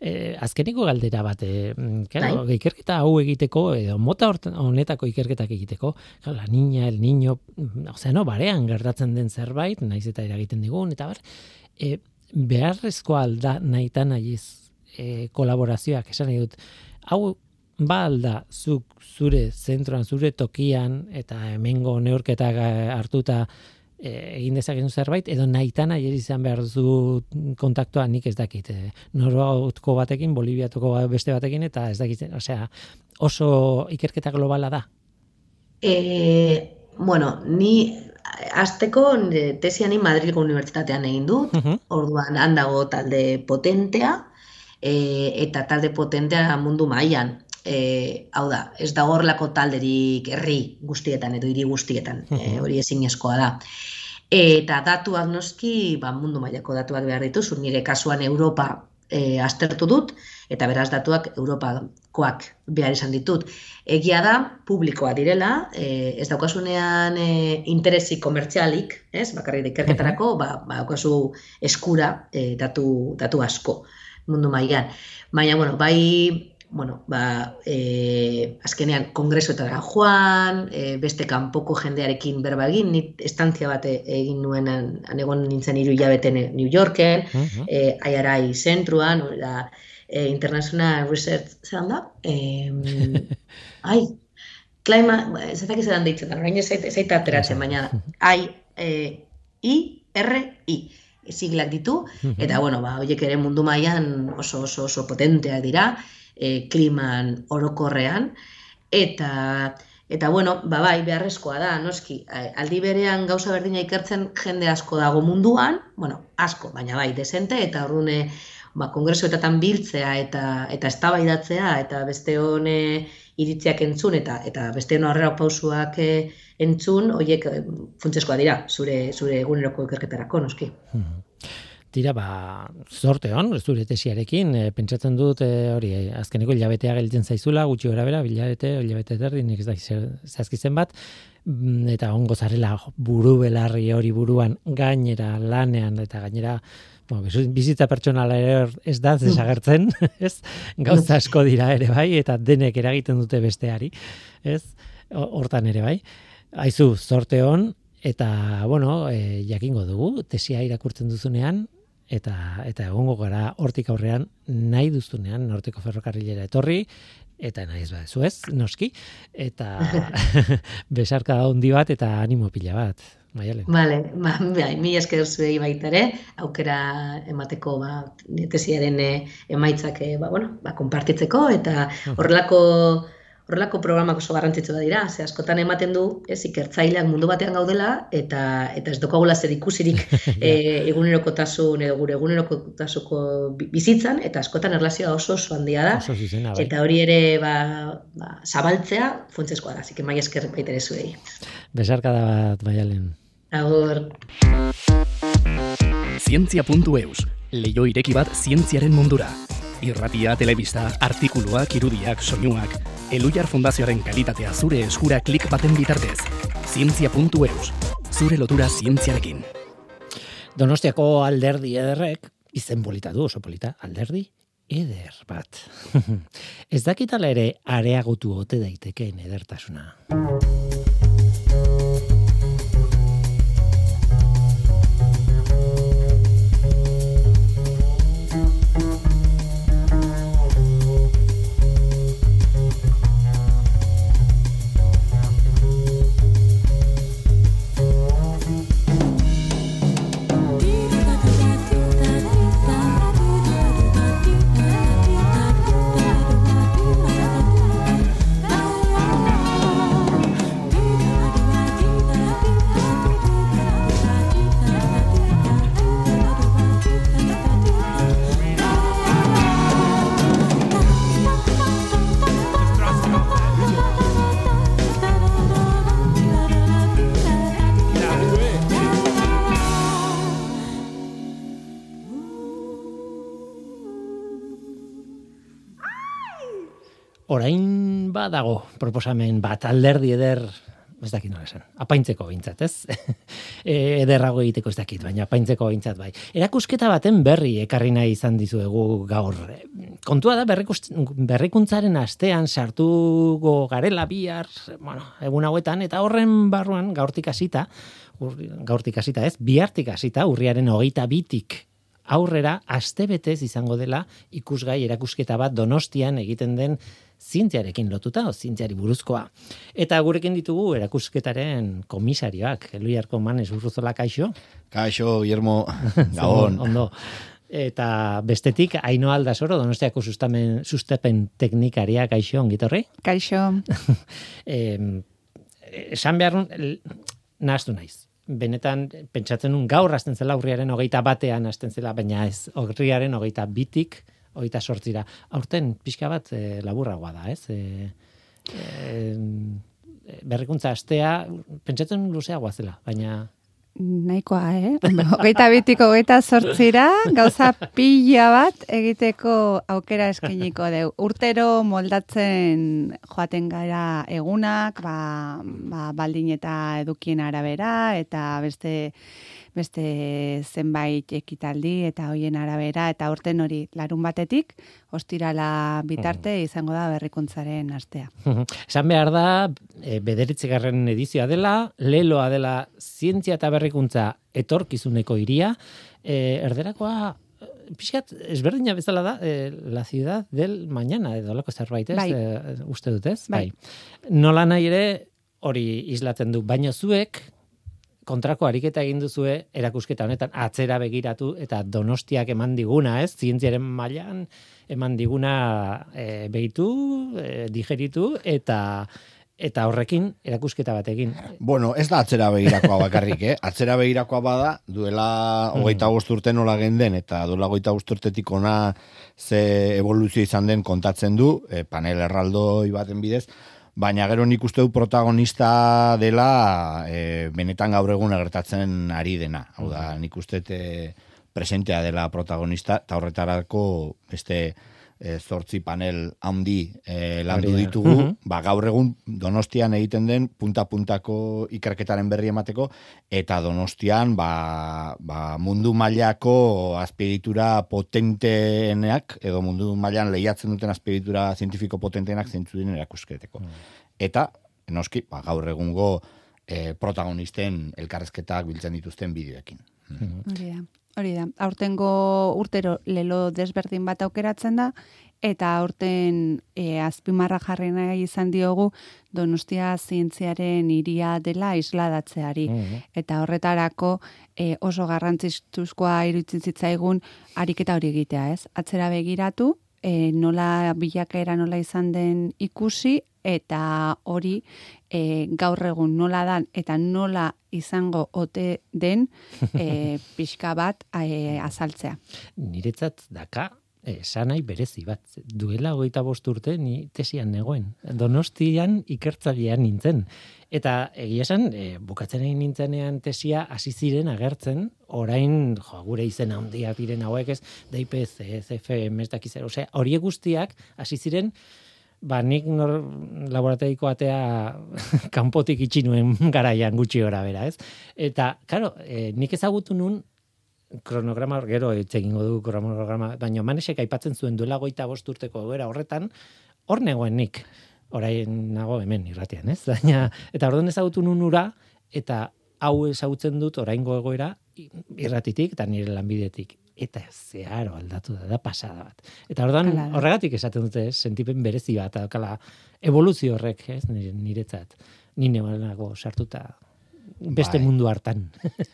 e, azkeniko galdera bat, e, claro, bai. ikerketa hau egiteko edo mota honetako ikerketak egiteko, la niña, el niño, o sea, no, barean gertatzen den zerbait, naiz eta eragiten digun eta bar, e, beharrezko alda naita nahiz e, kolaborazioak esan dut. Hau ba alda zuk zure zentroan, zure tokian eta hemengo neurketak eh, hartuta e, egin dezakezu zerbait edo nahitan aier izan behar du kontaktua nik ez dakit. E, Norbautko batekin, Boliviatuko beste batekin eta ez dakit, osea, oso ikerketa globala da. E, bueno, ni azteko tesiani Madrilgo Unibertsitatean egin dut, orduan handago talde potentea, e, eta talde potentea mundu mailan e, hau da, ez da horlako talderik herri guztietan edo hiri guztietan, e, hori ezin eskoa da. Eta datuak noski, ba, mundu mailako datuak behar dituzu, nire kasuan Europa e, aztertu dut, eta beraz datuak Europakoak behar izan ditut. Egia da, publikoa direla, e, ez daukasunean e, interesi komertzialik, ez, bakarri ikerketarako, ba, ba, daukazu eskura e, datu, datu asko mundu mailan. Baina, bueno, bai bueno, ba, e, azkenean kongresuetara joan, e, beste kanpoko jendearekin berba egin, nit estantzia bat egin nuen anegon nintzen hiru hilabeten New Yorken, uh -huh. e, aiarai zentruan, da, e, International Research zelan da? E, ai, klaima, zetak izan ditzen, orain ez zaita ateratzen, baina ai, e, I, R, I siglak ditu, eta bueno, ba, horiek ere mundu mailan oso oso oso potenteak dira, e, kliman orokorrean, eta Eta bueno, ba bai, beharrezkoa da, noski, aldi berean gauza berdina ikertzen jende asko dago munduan, bueno, asko, baina bai, desente, eta horrune, ba, kongresuetatan biltzea eta eta eztabaidatzea eta beste hone iritziak entzun eta eta beste hone horrela pausuak eh, entzun, hoiek eh, funtseskoa dira, zure zure eguneroko ikerketarako, noski. Hmm tira ba sorte on zure tesiarekin e, pentsatzen dut e, hori e, azkeneko ilabetea gelditzen zaizula gutxi gorabera bilabete ilabete terdi nik ez da zazkizen bat mm, eta ongo zarela buru belarri hori buruan gainera lanean eta gainera Bueno, bizitza pertsonala ere ez da desagertzen, ez? Gauza asko dira ere bai eta denek eragiten dute besteari, ez? Hortan ere bai. Aizu, sorte on eta bueno, e, jakingo dugu tesia irakurtzen duzunean eta eta egongo gara hortik aurrean nahi duztunean norteko ferrokarrilera etorri eta naiz ba ez? Noski. Eta besarka handi bat eta animo pila bat. Maialen. Vale, ba, bai, mi esker zuei baita ere, aukera emateko ba tesiaren eh, emaitzak eh, ba bueno, ba konpartitzeko eta horrelako horrelako programak oso garrantzitsu da dira, ze askotan ematen du, ez ikertzaileak mundu batean gaudela eta eta ez dokagula zer ikusirik eh egunerokotasun edo gure egunerokotasuko bizitzan eta askotan erlazioa oso oso handia da. Bai. Eta hori ere ba, ba zabaltzea funtseskoa da, así mai esker baita ere zuei. Besarka da bat baialen. Agur. Zientzia.eus, leio ireki bat zientziaren mundura irratia, telebista, artikuluak, irudiak, soinuak, Elujar Fundazioaren kalitatea zure eskura klik baten bitartez. Zientzia.eus, zure lotura zientziarekin. Donostiako alderdi ederrek, izen polita du, oso polita, alderdi eder bat. Ez dakitala ere areagotu ote daitekeen edertasuna. Badago proposamen bat alderdi eder ez dakit nola esan, apaintzeko behintzat, ez? e, ederrago egiteko ez dakit, baina apaintzeko behintzat bai. Erakusketa baten berri ekarri nahi izan dizuegu gaur. Kontua da berrikuntzaren astean sartugo garela bihar, bueno, egun hauetan, eta horren barruan gaurtik hasita, gaurtik hasita ez, bihartik hasita, urriaren hogeita bitik aurrera, astebetez izango dela ikusgai erakusketa bat donostian egiten den zientziarekin lotuta, o zientziari buruzkoa. Eta gurekin ditugu erakusketaren komisarioak, Eluiarko Manes Urruzola kaixo. Kaixo, Guillermo, gabon. Ondo. Eta bestetik, haino aldazoro, donostiako sustamen, sustepen teknikaria, kaixo, ongitorri? Kaixo. esan behar, nahaztu naiz. Benetan, pentsatzen nun gaur hasten zela, urriaren hogeita batean hasten zela, baina ez, urriaren hogeita bitik, oita sortzira. Aurten, pixka bat, e, laburragoa da, ez? E, e, berrikuntza astea, pentsatzen luzeagoa zela, baina... Nahikoa, eh? Hogeita bitiko, hogeita sortzira, gauza pila bat egiteko aukera eskeniko deu. Urtero moldatzen joaten gara egunak, ba, ba, baldin eta edukien arabera, eta beste beste zenbait ekitaldi eta hoien arabera eta urten hori larun batetik ostirala bitarte mm. izango da berrikuntzaren astea. Esan behar da e, edizioa dela, leloa dela zientzia eta berrikuntza etorkizuneko iria, e, erderakoa pixkat, ezberdina bezala da, e, la ciudad del mañana, edo lako zerbait, ez? Bai. E, uste dut, ez? Bai. bai. Nola nahi ere, hori islatzen du, baina zuek, kontrako ariketa egin duzue erakusketa honetan atzera begiratu eta donostiak eman diguna, ez? Zientziaren mailan eman diguna e, behitu, e, digeritu eta eta horrekin erakusketa bat egin. Bueno, ez da atzera begirakoa bakarrik, eh? Atzera begirakoa bada, duela mm. hogeita mm. urte nola genden, eta duela hogeita urtetik ona ze evoluzio izan den kontatzen du, e, panel erraldo baten bidez, baina gero nik uste du protagonista dela e, benetan gaur egun agertatzen ari dena. Hau da, nik uste te presentea dela protagonista, eta horretarako beste e, zortzi panel handi e, landu ditugu, ba, gaur egun donostian egiten den punta-puntako ikerketaren berri emateko, eta donostian ba, ba, mundu mailako azpeditura potenteenak, edo mundu mailan lehiatzen duten azpeditura zientifiko potenteenak zentzu dinen erakusketeko. Mm. Eta, noski, ba, gaur egungo e, protagonisten elkarrezketak biltzen dituzten bideoekin. Mm. Hori da, aurtengo urtero lelo desberdin bat aukeratzen da, eta aurten e, azpimarra jarri nahi izan diogu Donostia zientziaren iria dela isladatzeari. Mm Eta horretarako e, oso garrantzituzkoa iruditzen zitzaigun ariketa hori egitea, ez? Atzera begiratu, e, nola bilakaera nola izan den ikusi, eta hori e, gaur egun nola dan eta nola izango ote den e, pixka bat e, azaltzea. Niretzat daka esanai berezi bat. Duela hogeita bost urte ni tesian negoen. Donostian ikertzailean nintzen. Eta egia esan, e, bukatzen egin nintzenean tesia hasi ziren agertzen, orain jo, gure izen handia diren hauek ez, DIPC, CFM, ez dakiz, horiek guztiak hasi ziren, ba, nik nor laborategiko atea kanpotik itxi nuen garaian gutxi gora bera, ez? Eta, claro, e, nik ezagutu nun kronograma, gero egingo du kronograma, baina manesek aipatzen zuen duela goita bost urteko goera horretan, hor negoen nik, orain nago hemen irratian, ez? Baina, eta orduan ezagutu nun ura, eta hau ezagutzen dut oraingo egoera irratitik eta nire lanbidetik eta zeharo aldatu da, da pasada bat. Eta orduan horregatik esaten dute, sentipen berezi bat, alkala, evoluzio horrek, ez, niretzat, nine balago sartuta beste bai. mundu hartan.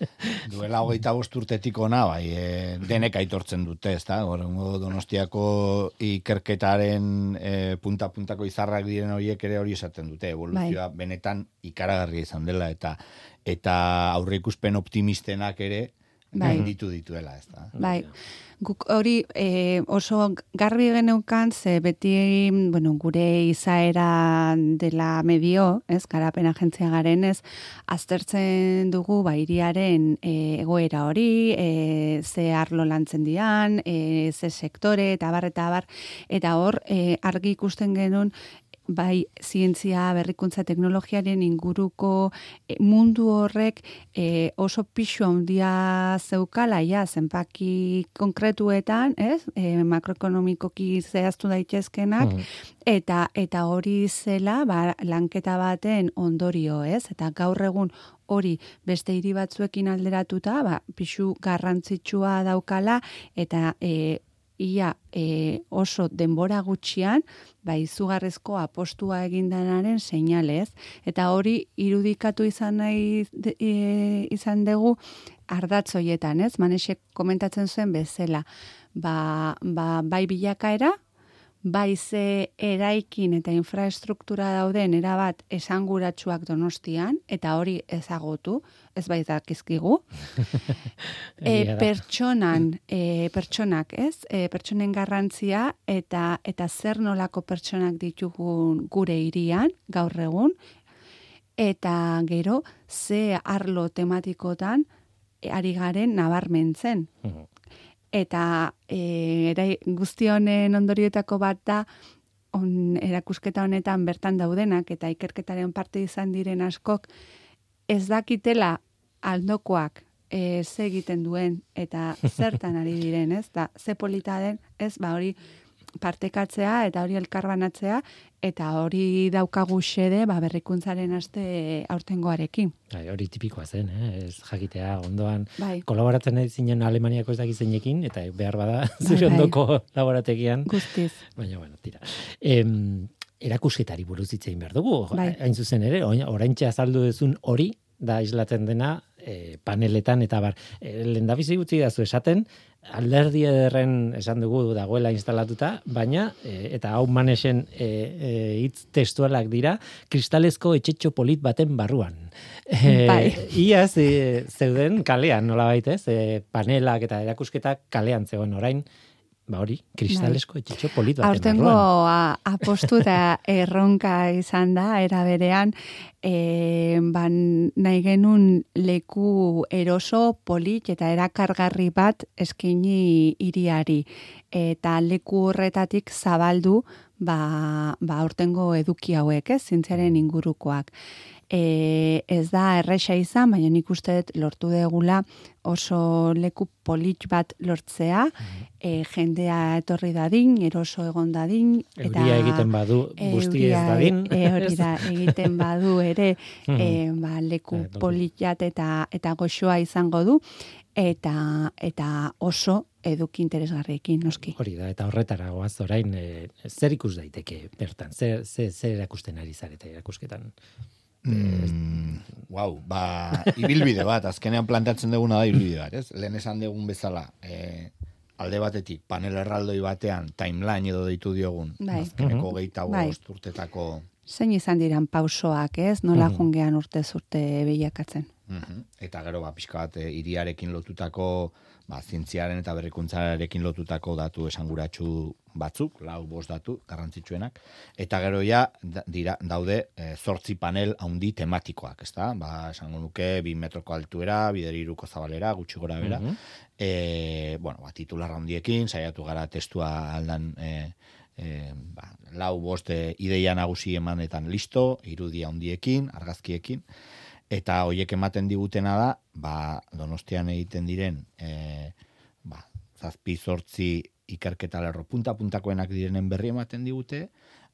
Duela hogeita urtetik ona, bai, e, denek aitortzen dute, ez da, donostiako ikerketaren e, punta-puntako izarrak diren horiek ere hori esaten dute, evoluzioa bai. benetan ikaragarria izan dela, eta eta aurreikuspen optimistenak ere, bai. ditu dituela, ez da. Bai. Guk hori e, oso garbi geneukan, ze beti bueno, gure izaera dela medio, ez, garapen agentzia garen ez, aztertzen dugu bairiaren e, egoera hori, e, ze arlo lantzen dian, e, ze sektore, eta bar, eta bar, eta hor, e, argi ikusten genuen, bai zientzia berrikuntza teknologiaren inguruko e, mundu horrek e, oso pixu handia zeukala ja zenpaki konkretuetan, ez? E, makroekonomikoki zehaztu daitezkenak eta eta hori zela ba, lanketa baten ondorio, ez? Eta gaur egun hori beste hiri batzuekin alderatuta, ba, pixu garrantzitsua daukala eta e, ia e, oso denbora gutxian, ba, izugarrezko apostua egindanaren seinalez. Eta hori irudikatu izan nahi e, izan dugu ardatzoietan, ez? Manesek komentatzen zuen bezala. Ba, ba, bai bilakaera, bai ze eraikin eta infrastruktura dauden erabat esanguratsuak donostian, eta hori ezagutu, ez bai dakizkigu. e, pertsonan, e, pertsonak, ez? E, pertsonen garrantzia eta eta zer nolako pertsonak ditugun gure hirian gaur egun, eta gero ze arlo tematikotan ari garen nabarmentzen eta e, era, guzti honen ondorioetako bat da on, erakusketa honetan bertan daudenak eta ikerketaren parte izan diren askok ez dakitela aldokoak e, ze egiten duen eta zertan ari diren, ez? Da, ze polita den, ez? Ba, hori partekatzea eta hori elkarbanatzea eta hori daukagu xede ba, berrikuntzaren aste aurtengoarekin. Bai, hori tipikoa zen, eh? ez jakitea ondoan bai. kolaboratzen nahi zinen Alemaniako ez dakizeinekin eta behar bada bai, zure bai. ondoko laborategian. Guztiz. Baina, bueno, tira. Em, erakusketari buruz itzein behar dugu, bai. hain zuzen ere, orain azaldu duzun hori, da islatzen dena e, paneletan eta bar. E, Lendabizi gutxi da esaten, alderdi ederren esan dugu dagoela instalatuta, baina, e, eta hau manesen e, e, hitz testualak dira, kristalezko etxetxo polit baten barruan. E, bai. Iaz, e, zeuden kalean, nola baitez, e, panelak eta erakusketak kalean zegoen orain, ba hori, kristalesko bai. etxetxo polit baten Aurtengo apostu da erronka izan da, era berean, e, ban, nahi genun leku eroso, polit eta erakargarri bat eskini iriari. Eta leku horretatik zabaldu, ba, ba aurtengo eduki hauek, ez, zintziaren ingurukoak e, ez da erresa izan, baina nik uste dut lortu degula oso leku polit bat lortzea, e, jendea etorri dadin, eroso egon dadin. Eta, euria egiten badu, busti ez dadin. E, hori da, egiten badu ere, e, ba, leku e, polit eta, eta goxoa izango du, eta eta oso eduki interesgarriekin noski. Hori da, eta horretara goaz orain, e, zer ikus daiteke bertan, zer, zer, zer erakusten ari zarete erakusketan? Mm, wow, ba, ibilbide bat, azkenean plantatzen duguna da ibilbide bat, ez? Lehen esan dugun bezala, e, alde batetik, panel erraldoi batean, timeline edo deitu diogun, bai. azkeneko uh geita bai. urtetako... Zein izan diran pausoak, ez? Nola uh jungean urte zurte bilakatzen. Uh Eta gero, ba, pixka bat, e, iriarekin lotutako ba, zientziaren eta berrikuntzarekin lotutako datu esanguratsu batzuk, lau bost datu, garrantzitsuenak, eta gero ja, dira, daude, e, zortzi panel haundi tematikoak, ez da? Ba, esango nuke, bi metroko altuera, bideri iruko zabalera, gutxi gora bera, mm bueno, ba, titular handiekin, saiatu gara testua aldan, e, e, ba, lau bost ideia nagusi emanetan listo, irudia handiekin, argazkiekin, eta hoiek ematen digutena da, ba, donostian egiten diren, e, ba, zazpi zortzi ikerketa lerro punta-puntakoenak direnen berri ematen digute,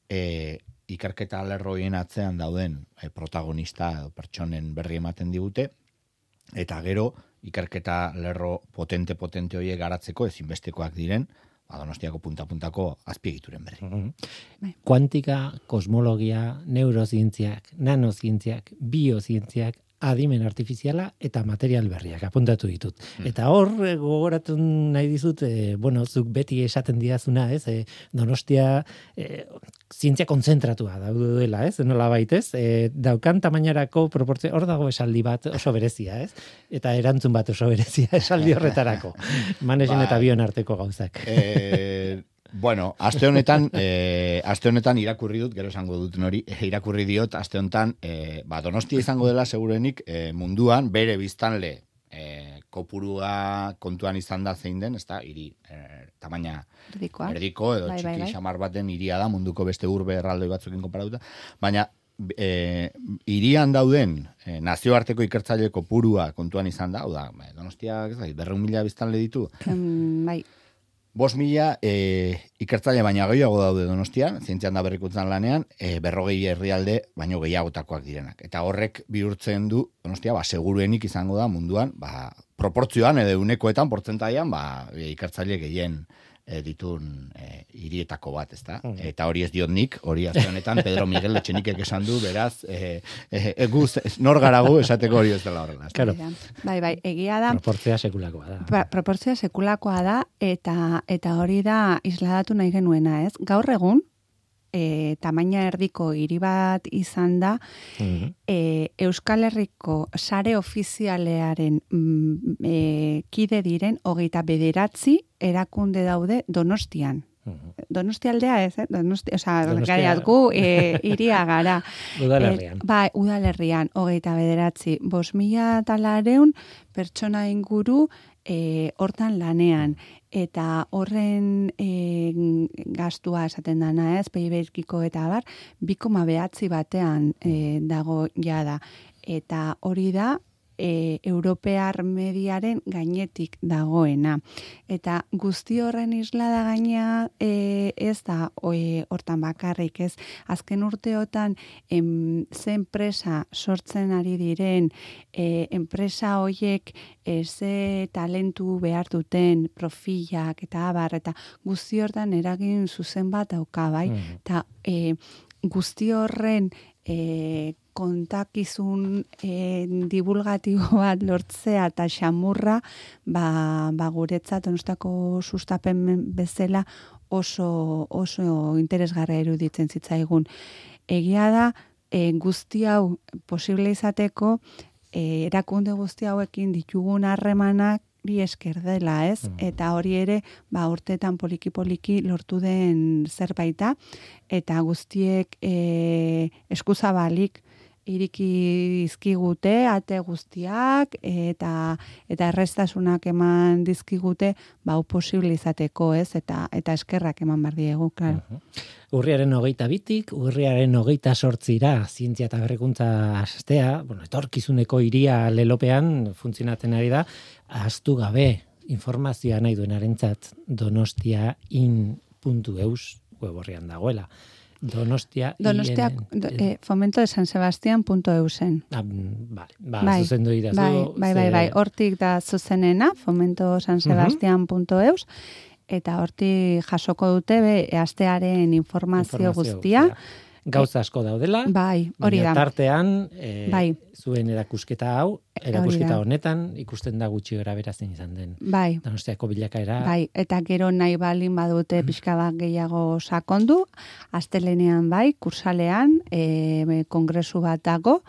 e, ikerketa lerroien atzean dauden e, protagonista edo pertsonen berri ematen digute, eta gero ikerketa lerro potente-potente hoiek garatzeko ezinbestekoak diren, ba, donostiako punta-puntako azpiegituren berri. Mm Kuantika, kosmologia, neurozientziak, nanozientziak, biozientziak, adimen artifiziala eta material berriak apuntatu ditut. Hmm. Eta hor eh, gogoratu nahi dizut, e, bueno, zuk beti esaten diazuna, ez? E, donostia e, zientzia kontzentratua duela, ez? Nola baitez, e, daukan tamainarako proportzio, hor dago esaldi bat oso berezia, ez? Eta erantzun bat oso berezia esaldi horretarako. Manesin eta bai. bion arteko gauzak. E, Bueno, aste honetan, eh, aste honetan irakurri dut, gero esango dut hori, eh, irakurri diot, aste honetan, eh, ba, donostia izango dela segurenik eh, munduan, bere biztanle eh, kopurua kontuan izan da zein den, ez da, hiri, e, tamaina Erdikoa. erdiko, edo Bai, txiki bai, bai. xamar baten iria da, munduko beste urbe erraldoi batzukin konparatuta, baina e, irian dauden e, nazioarteko ikertzaile kopurua kontuan izan da, hau da, ba, donostia, ez da, berreun mila biztan ditu, bai, Bos mila e, ikertzaile baina gehiago daude donostian, zientzian da berrikuntzan lanean, e, berrogei herrialde baino gehiagotakoak direnak. Eta horrek bihurtzen du, donostia, ba, seguruenik izango da munduan, ba, proportzioan edo unekoetan, portzentaian, ba, ikertzaile gehien ditun e, hirietako bat, ezta? Mm. Eta hori ez diot nik, hori azte honetan Pedro Miguel Etxenikek esan du, beraz, e, e, e, guz, nor garagu esateko hori ez dela horrela. Claro. Bai da. bai, bai, egia da. Proportzia sekulakoa da. Ba, proportzioa sekulakoa da eta eta hori da isladatu nahi genuena, ez? Gaur egun e, tamaina erdiko hiri bat izan da Mhm. e, Euskal Herriko sare ofizialearen mm, e, kide diren hogeita bederatzi erakunde daude Donostian. Mhm. Donostialdea ez, eh? Donosti, osea, Donostia- gu e, iria gara. Udalerrian. Et, bai, udalerrian, hogeita bederatzi. Bos mila talareun pertsona inguru e, hortan lanean. Eta horren e, gastua esaten dana ez, peibekiko eta bar, bikoma behatzi batean e, dago jada. Eta hori da, e, europear mediaren gainetik dagoena. Eta guzti horren islada gaina e, ez da oe, hortan bakarrik ez. Azken urteotan em, ze enpresa sortzen ari diren, e, enpresa hoiek e, ze talentu behar duten, profilak eta abar, eta guzti hortan eragin zuzen bat dauka, bai? Eta e, guzti horren e, kontakizun e, divulgatibo bat lortzea eta xamurra ba, ba guretzat onostako sustapen bezala oso, oso interesgarria iruditzen zitzaigun. Egia da, e, guzti hau posible izateko e, erakunde guzti hauekin ditugun harremanak bi esker dela, ez? Mm. Eta hori ere, ba, urtetan poliki-poliki lortu den zerbaita, eta guztiek e, eskuzabalik iriki dizkigute ate guztiak eta eta errestasunak eman dizkigute ba hau posible izateko, ez? Eta eta eskerrak eman bar diegu, claro. Urriaren hogeita bitik, urriaren hogeita sortzira, zientzia eta berrikuntza astea, bueno, etorkizuneko iria lelopean funtzionatzen ari da, ahaztu gabe informazioa nahi duenarentzat donostiain.eus web horrian dagoela. Donostia Donostia do, eh, fomento de San Sebastián.eusen. Ah, mm, vale, ba, Bai, zuzendu irazu. Bai, bai, bai, ze- bai, hortik da zuzenena, fomento sansebastian.eus, eta hortik jasoko dute be, astearen informazio, guztia. Gauza asko daudela, Bai, hori da. tartean e, Bai. zuen erakusketa hau, erakusketa honetan ikusten da gutxi gara berazten izan den. Bai, Donostiako bilakaera. Bai, eta gero nahi balin Mm. badute pixka bat gehiago sakondu, astelenean bai, kursalean, e, kongresu bat dago,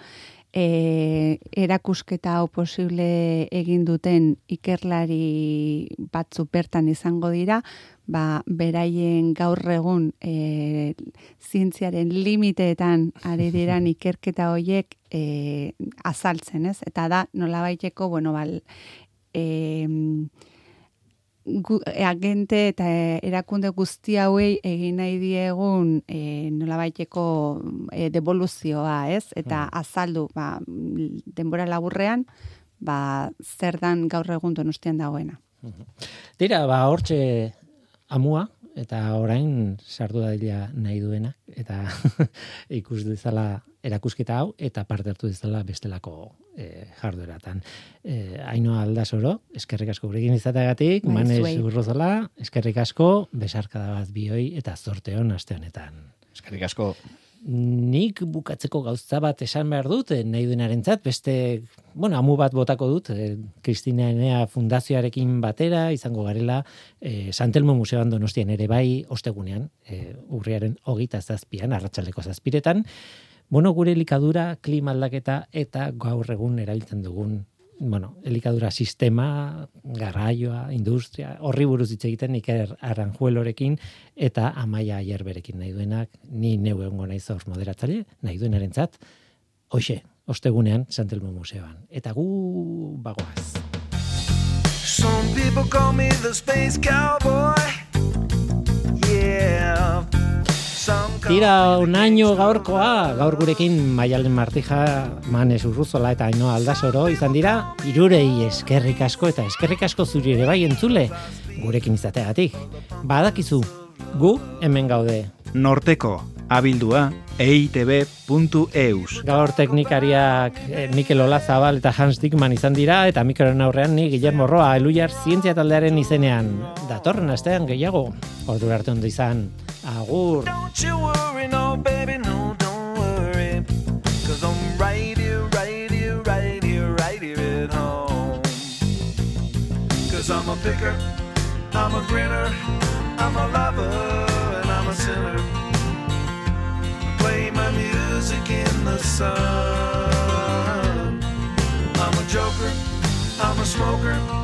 e, erakusketa hau posible egin duten ikerlari batzu bertan izango dira, ba, beraien gaur egun e, zientziaren limiteetan ari diran ikerketa hoiek e, azaltzen, ez? Eta da, nolabaiteko, bueno, bal, e, gu, e, agente eta e, erakunde guzti hauei egin nahi diegun e, nolabaiteko e, devoluzioa, ez? Eta azaldu, ba, denbora laburrean, ba, zer dan gaur egun donostian dagoena. Tira, ba, hortxe amua, eta orain sardu dadila nahi duena, eta ikus dezala erakusketa hau, eta parte hartu dezala bestelako e, jardueratan. E, Ainoa aldazoro, eskerrik asko gurekin izateagatik, Bai, manez urrozola, eskerrik asko, besarkada bat bioi, eta zorte hon aste honetan. Eskerrik asko, Nik bukatzeko gauza bat esan behar dut, eh, nahi duenarentzat, beste, bueno, amu bat botako dut, Kristina Enea fundazioarekin batera, izango garela, eh, Santelmo Museoan donostian ere bai, ostegunean, eh, urriaren hogeita zazpian, arratsaldeko zazpiretan, bueno, gure elikadura, klima aldaketa eta gaur egun erabiltzen dugun bueno, elikadura sistema, garraioa, industria, horri buruz hitz egiten Iker Aranjuelorekin eta Amaia Aierberekin nahi duenak, ni neu egongo naiz hor moderatzaile, nahi duenarentzat. Hoxe, ostegunean Santelmo Museoan. Eta gu bagoaz. Some people call me the space cowboy. Yeah. Tira un año gaurkoa, gaur gurekin Maialen Martija Manes Urruzola eta Aino Aldasoro izan dira irurei eskerrik asko eta eskerrik asko zuri ere bai entzule gurekin izateagatik. Badakizu, gu hemen gaude. Norteko, abildua, eitb.eus Gaur teknikariak eh, Mikel Olazabal eta Hans Dickman izan dira eta mikroren aurrean ni Guillermo Roa eluiar zientzia taldearen izenean datorren astean gehiago ordu arte ondo izan Agur. Don't you worry, no, baby, no, don't worry. Cause I'm right here, right here, right here, right here at home. Cause I'm a picker, I'm a grinner, I'm a lover, and I'm a sinner. Play my music in the sun. I'm a joker, I'm a smoker.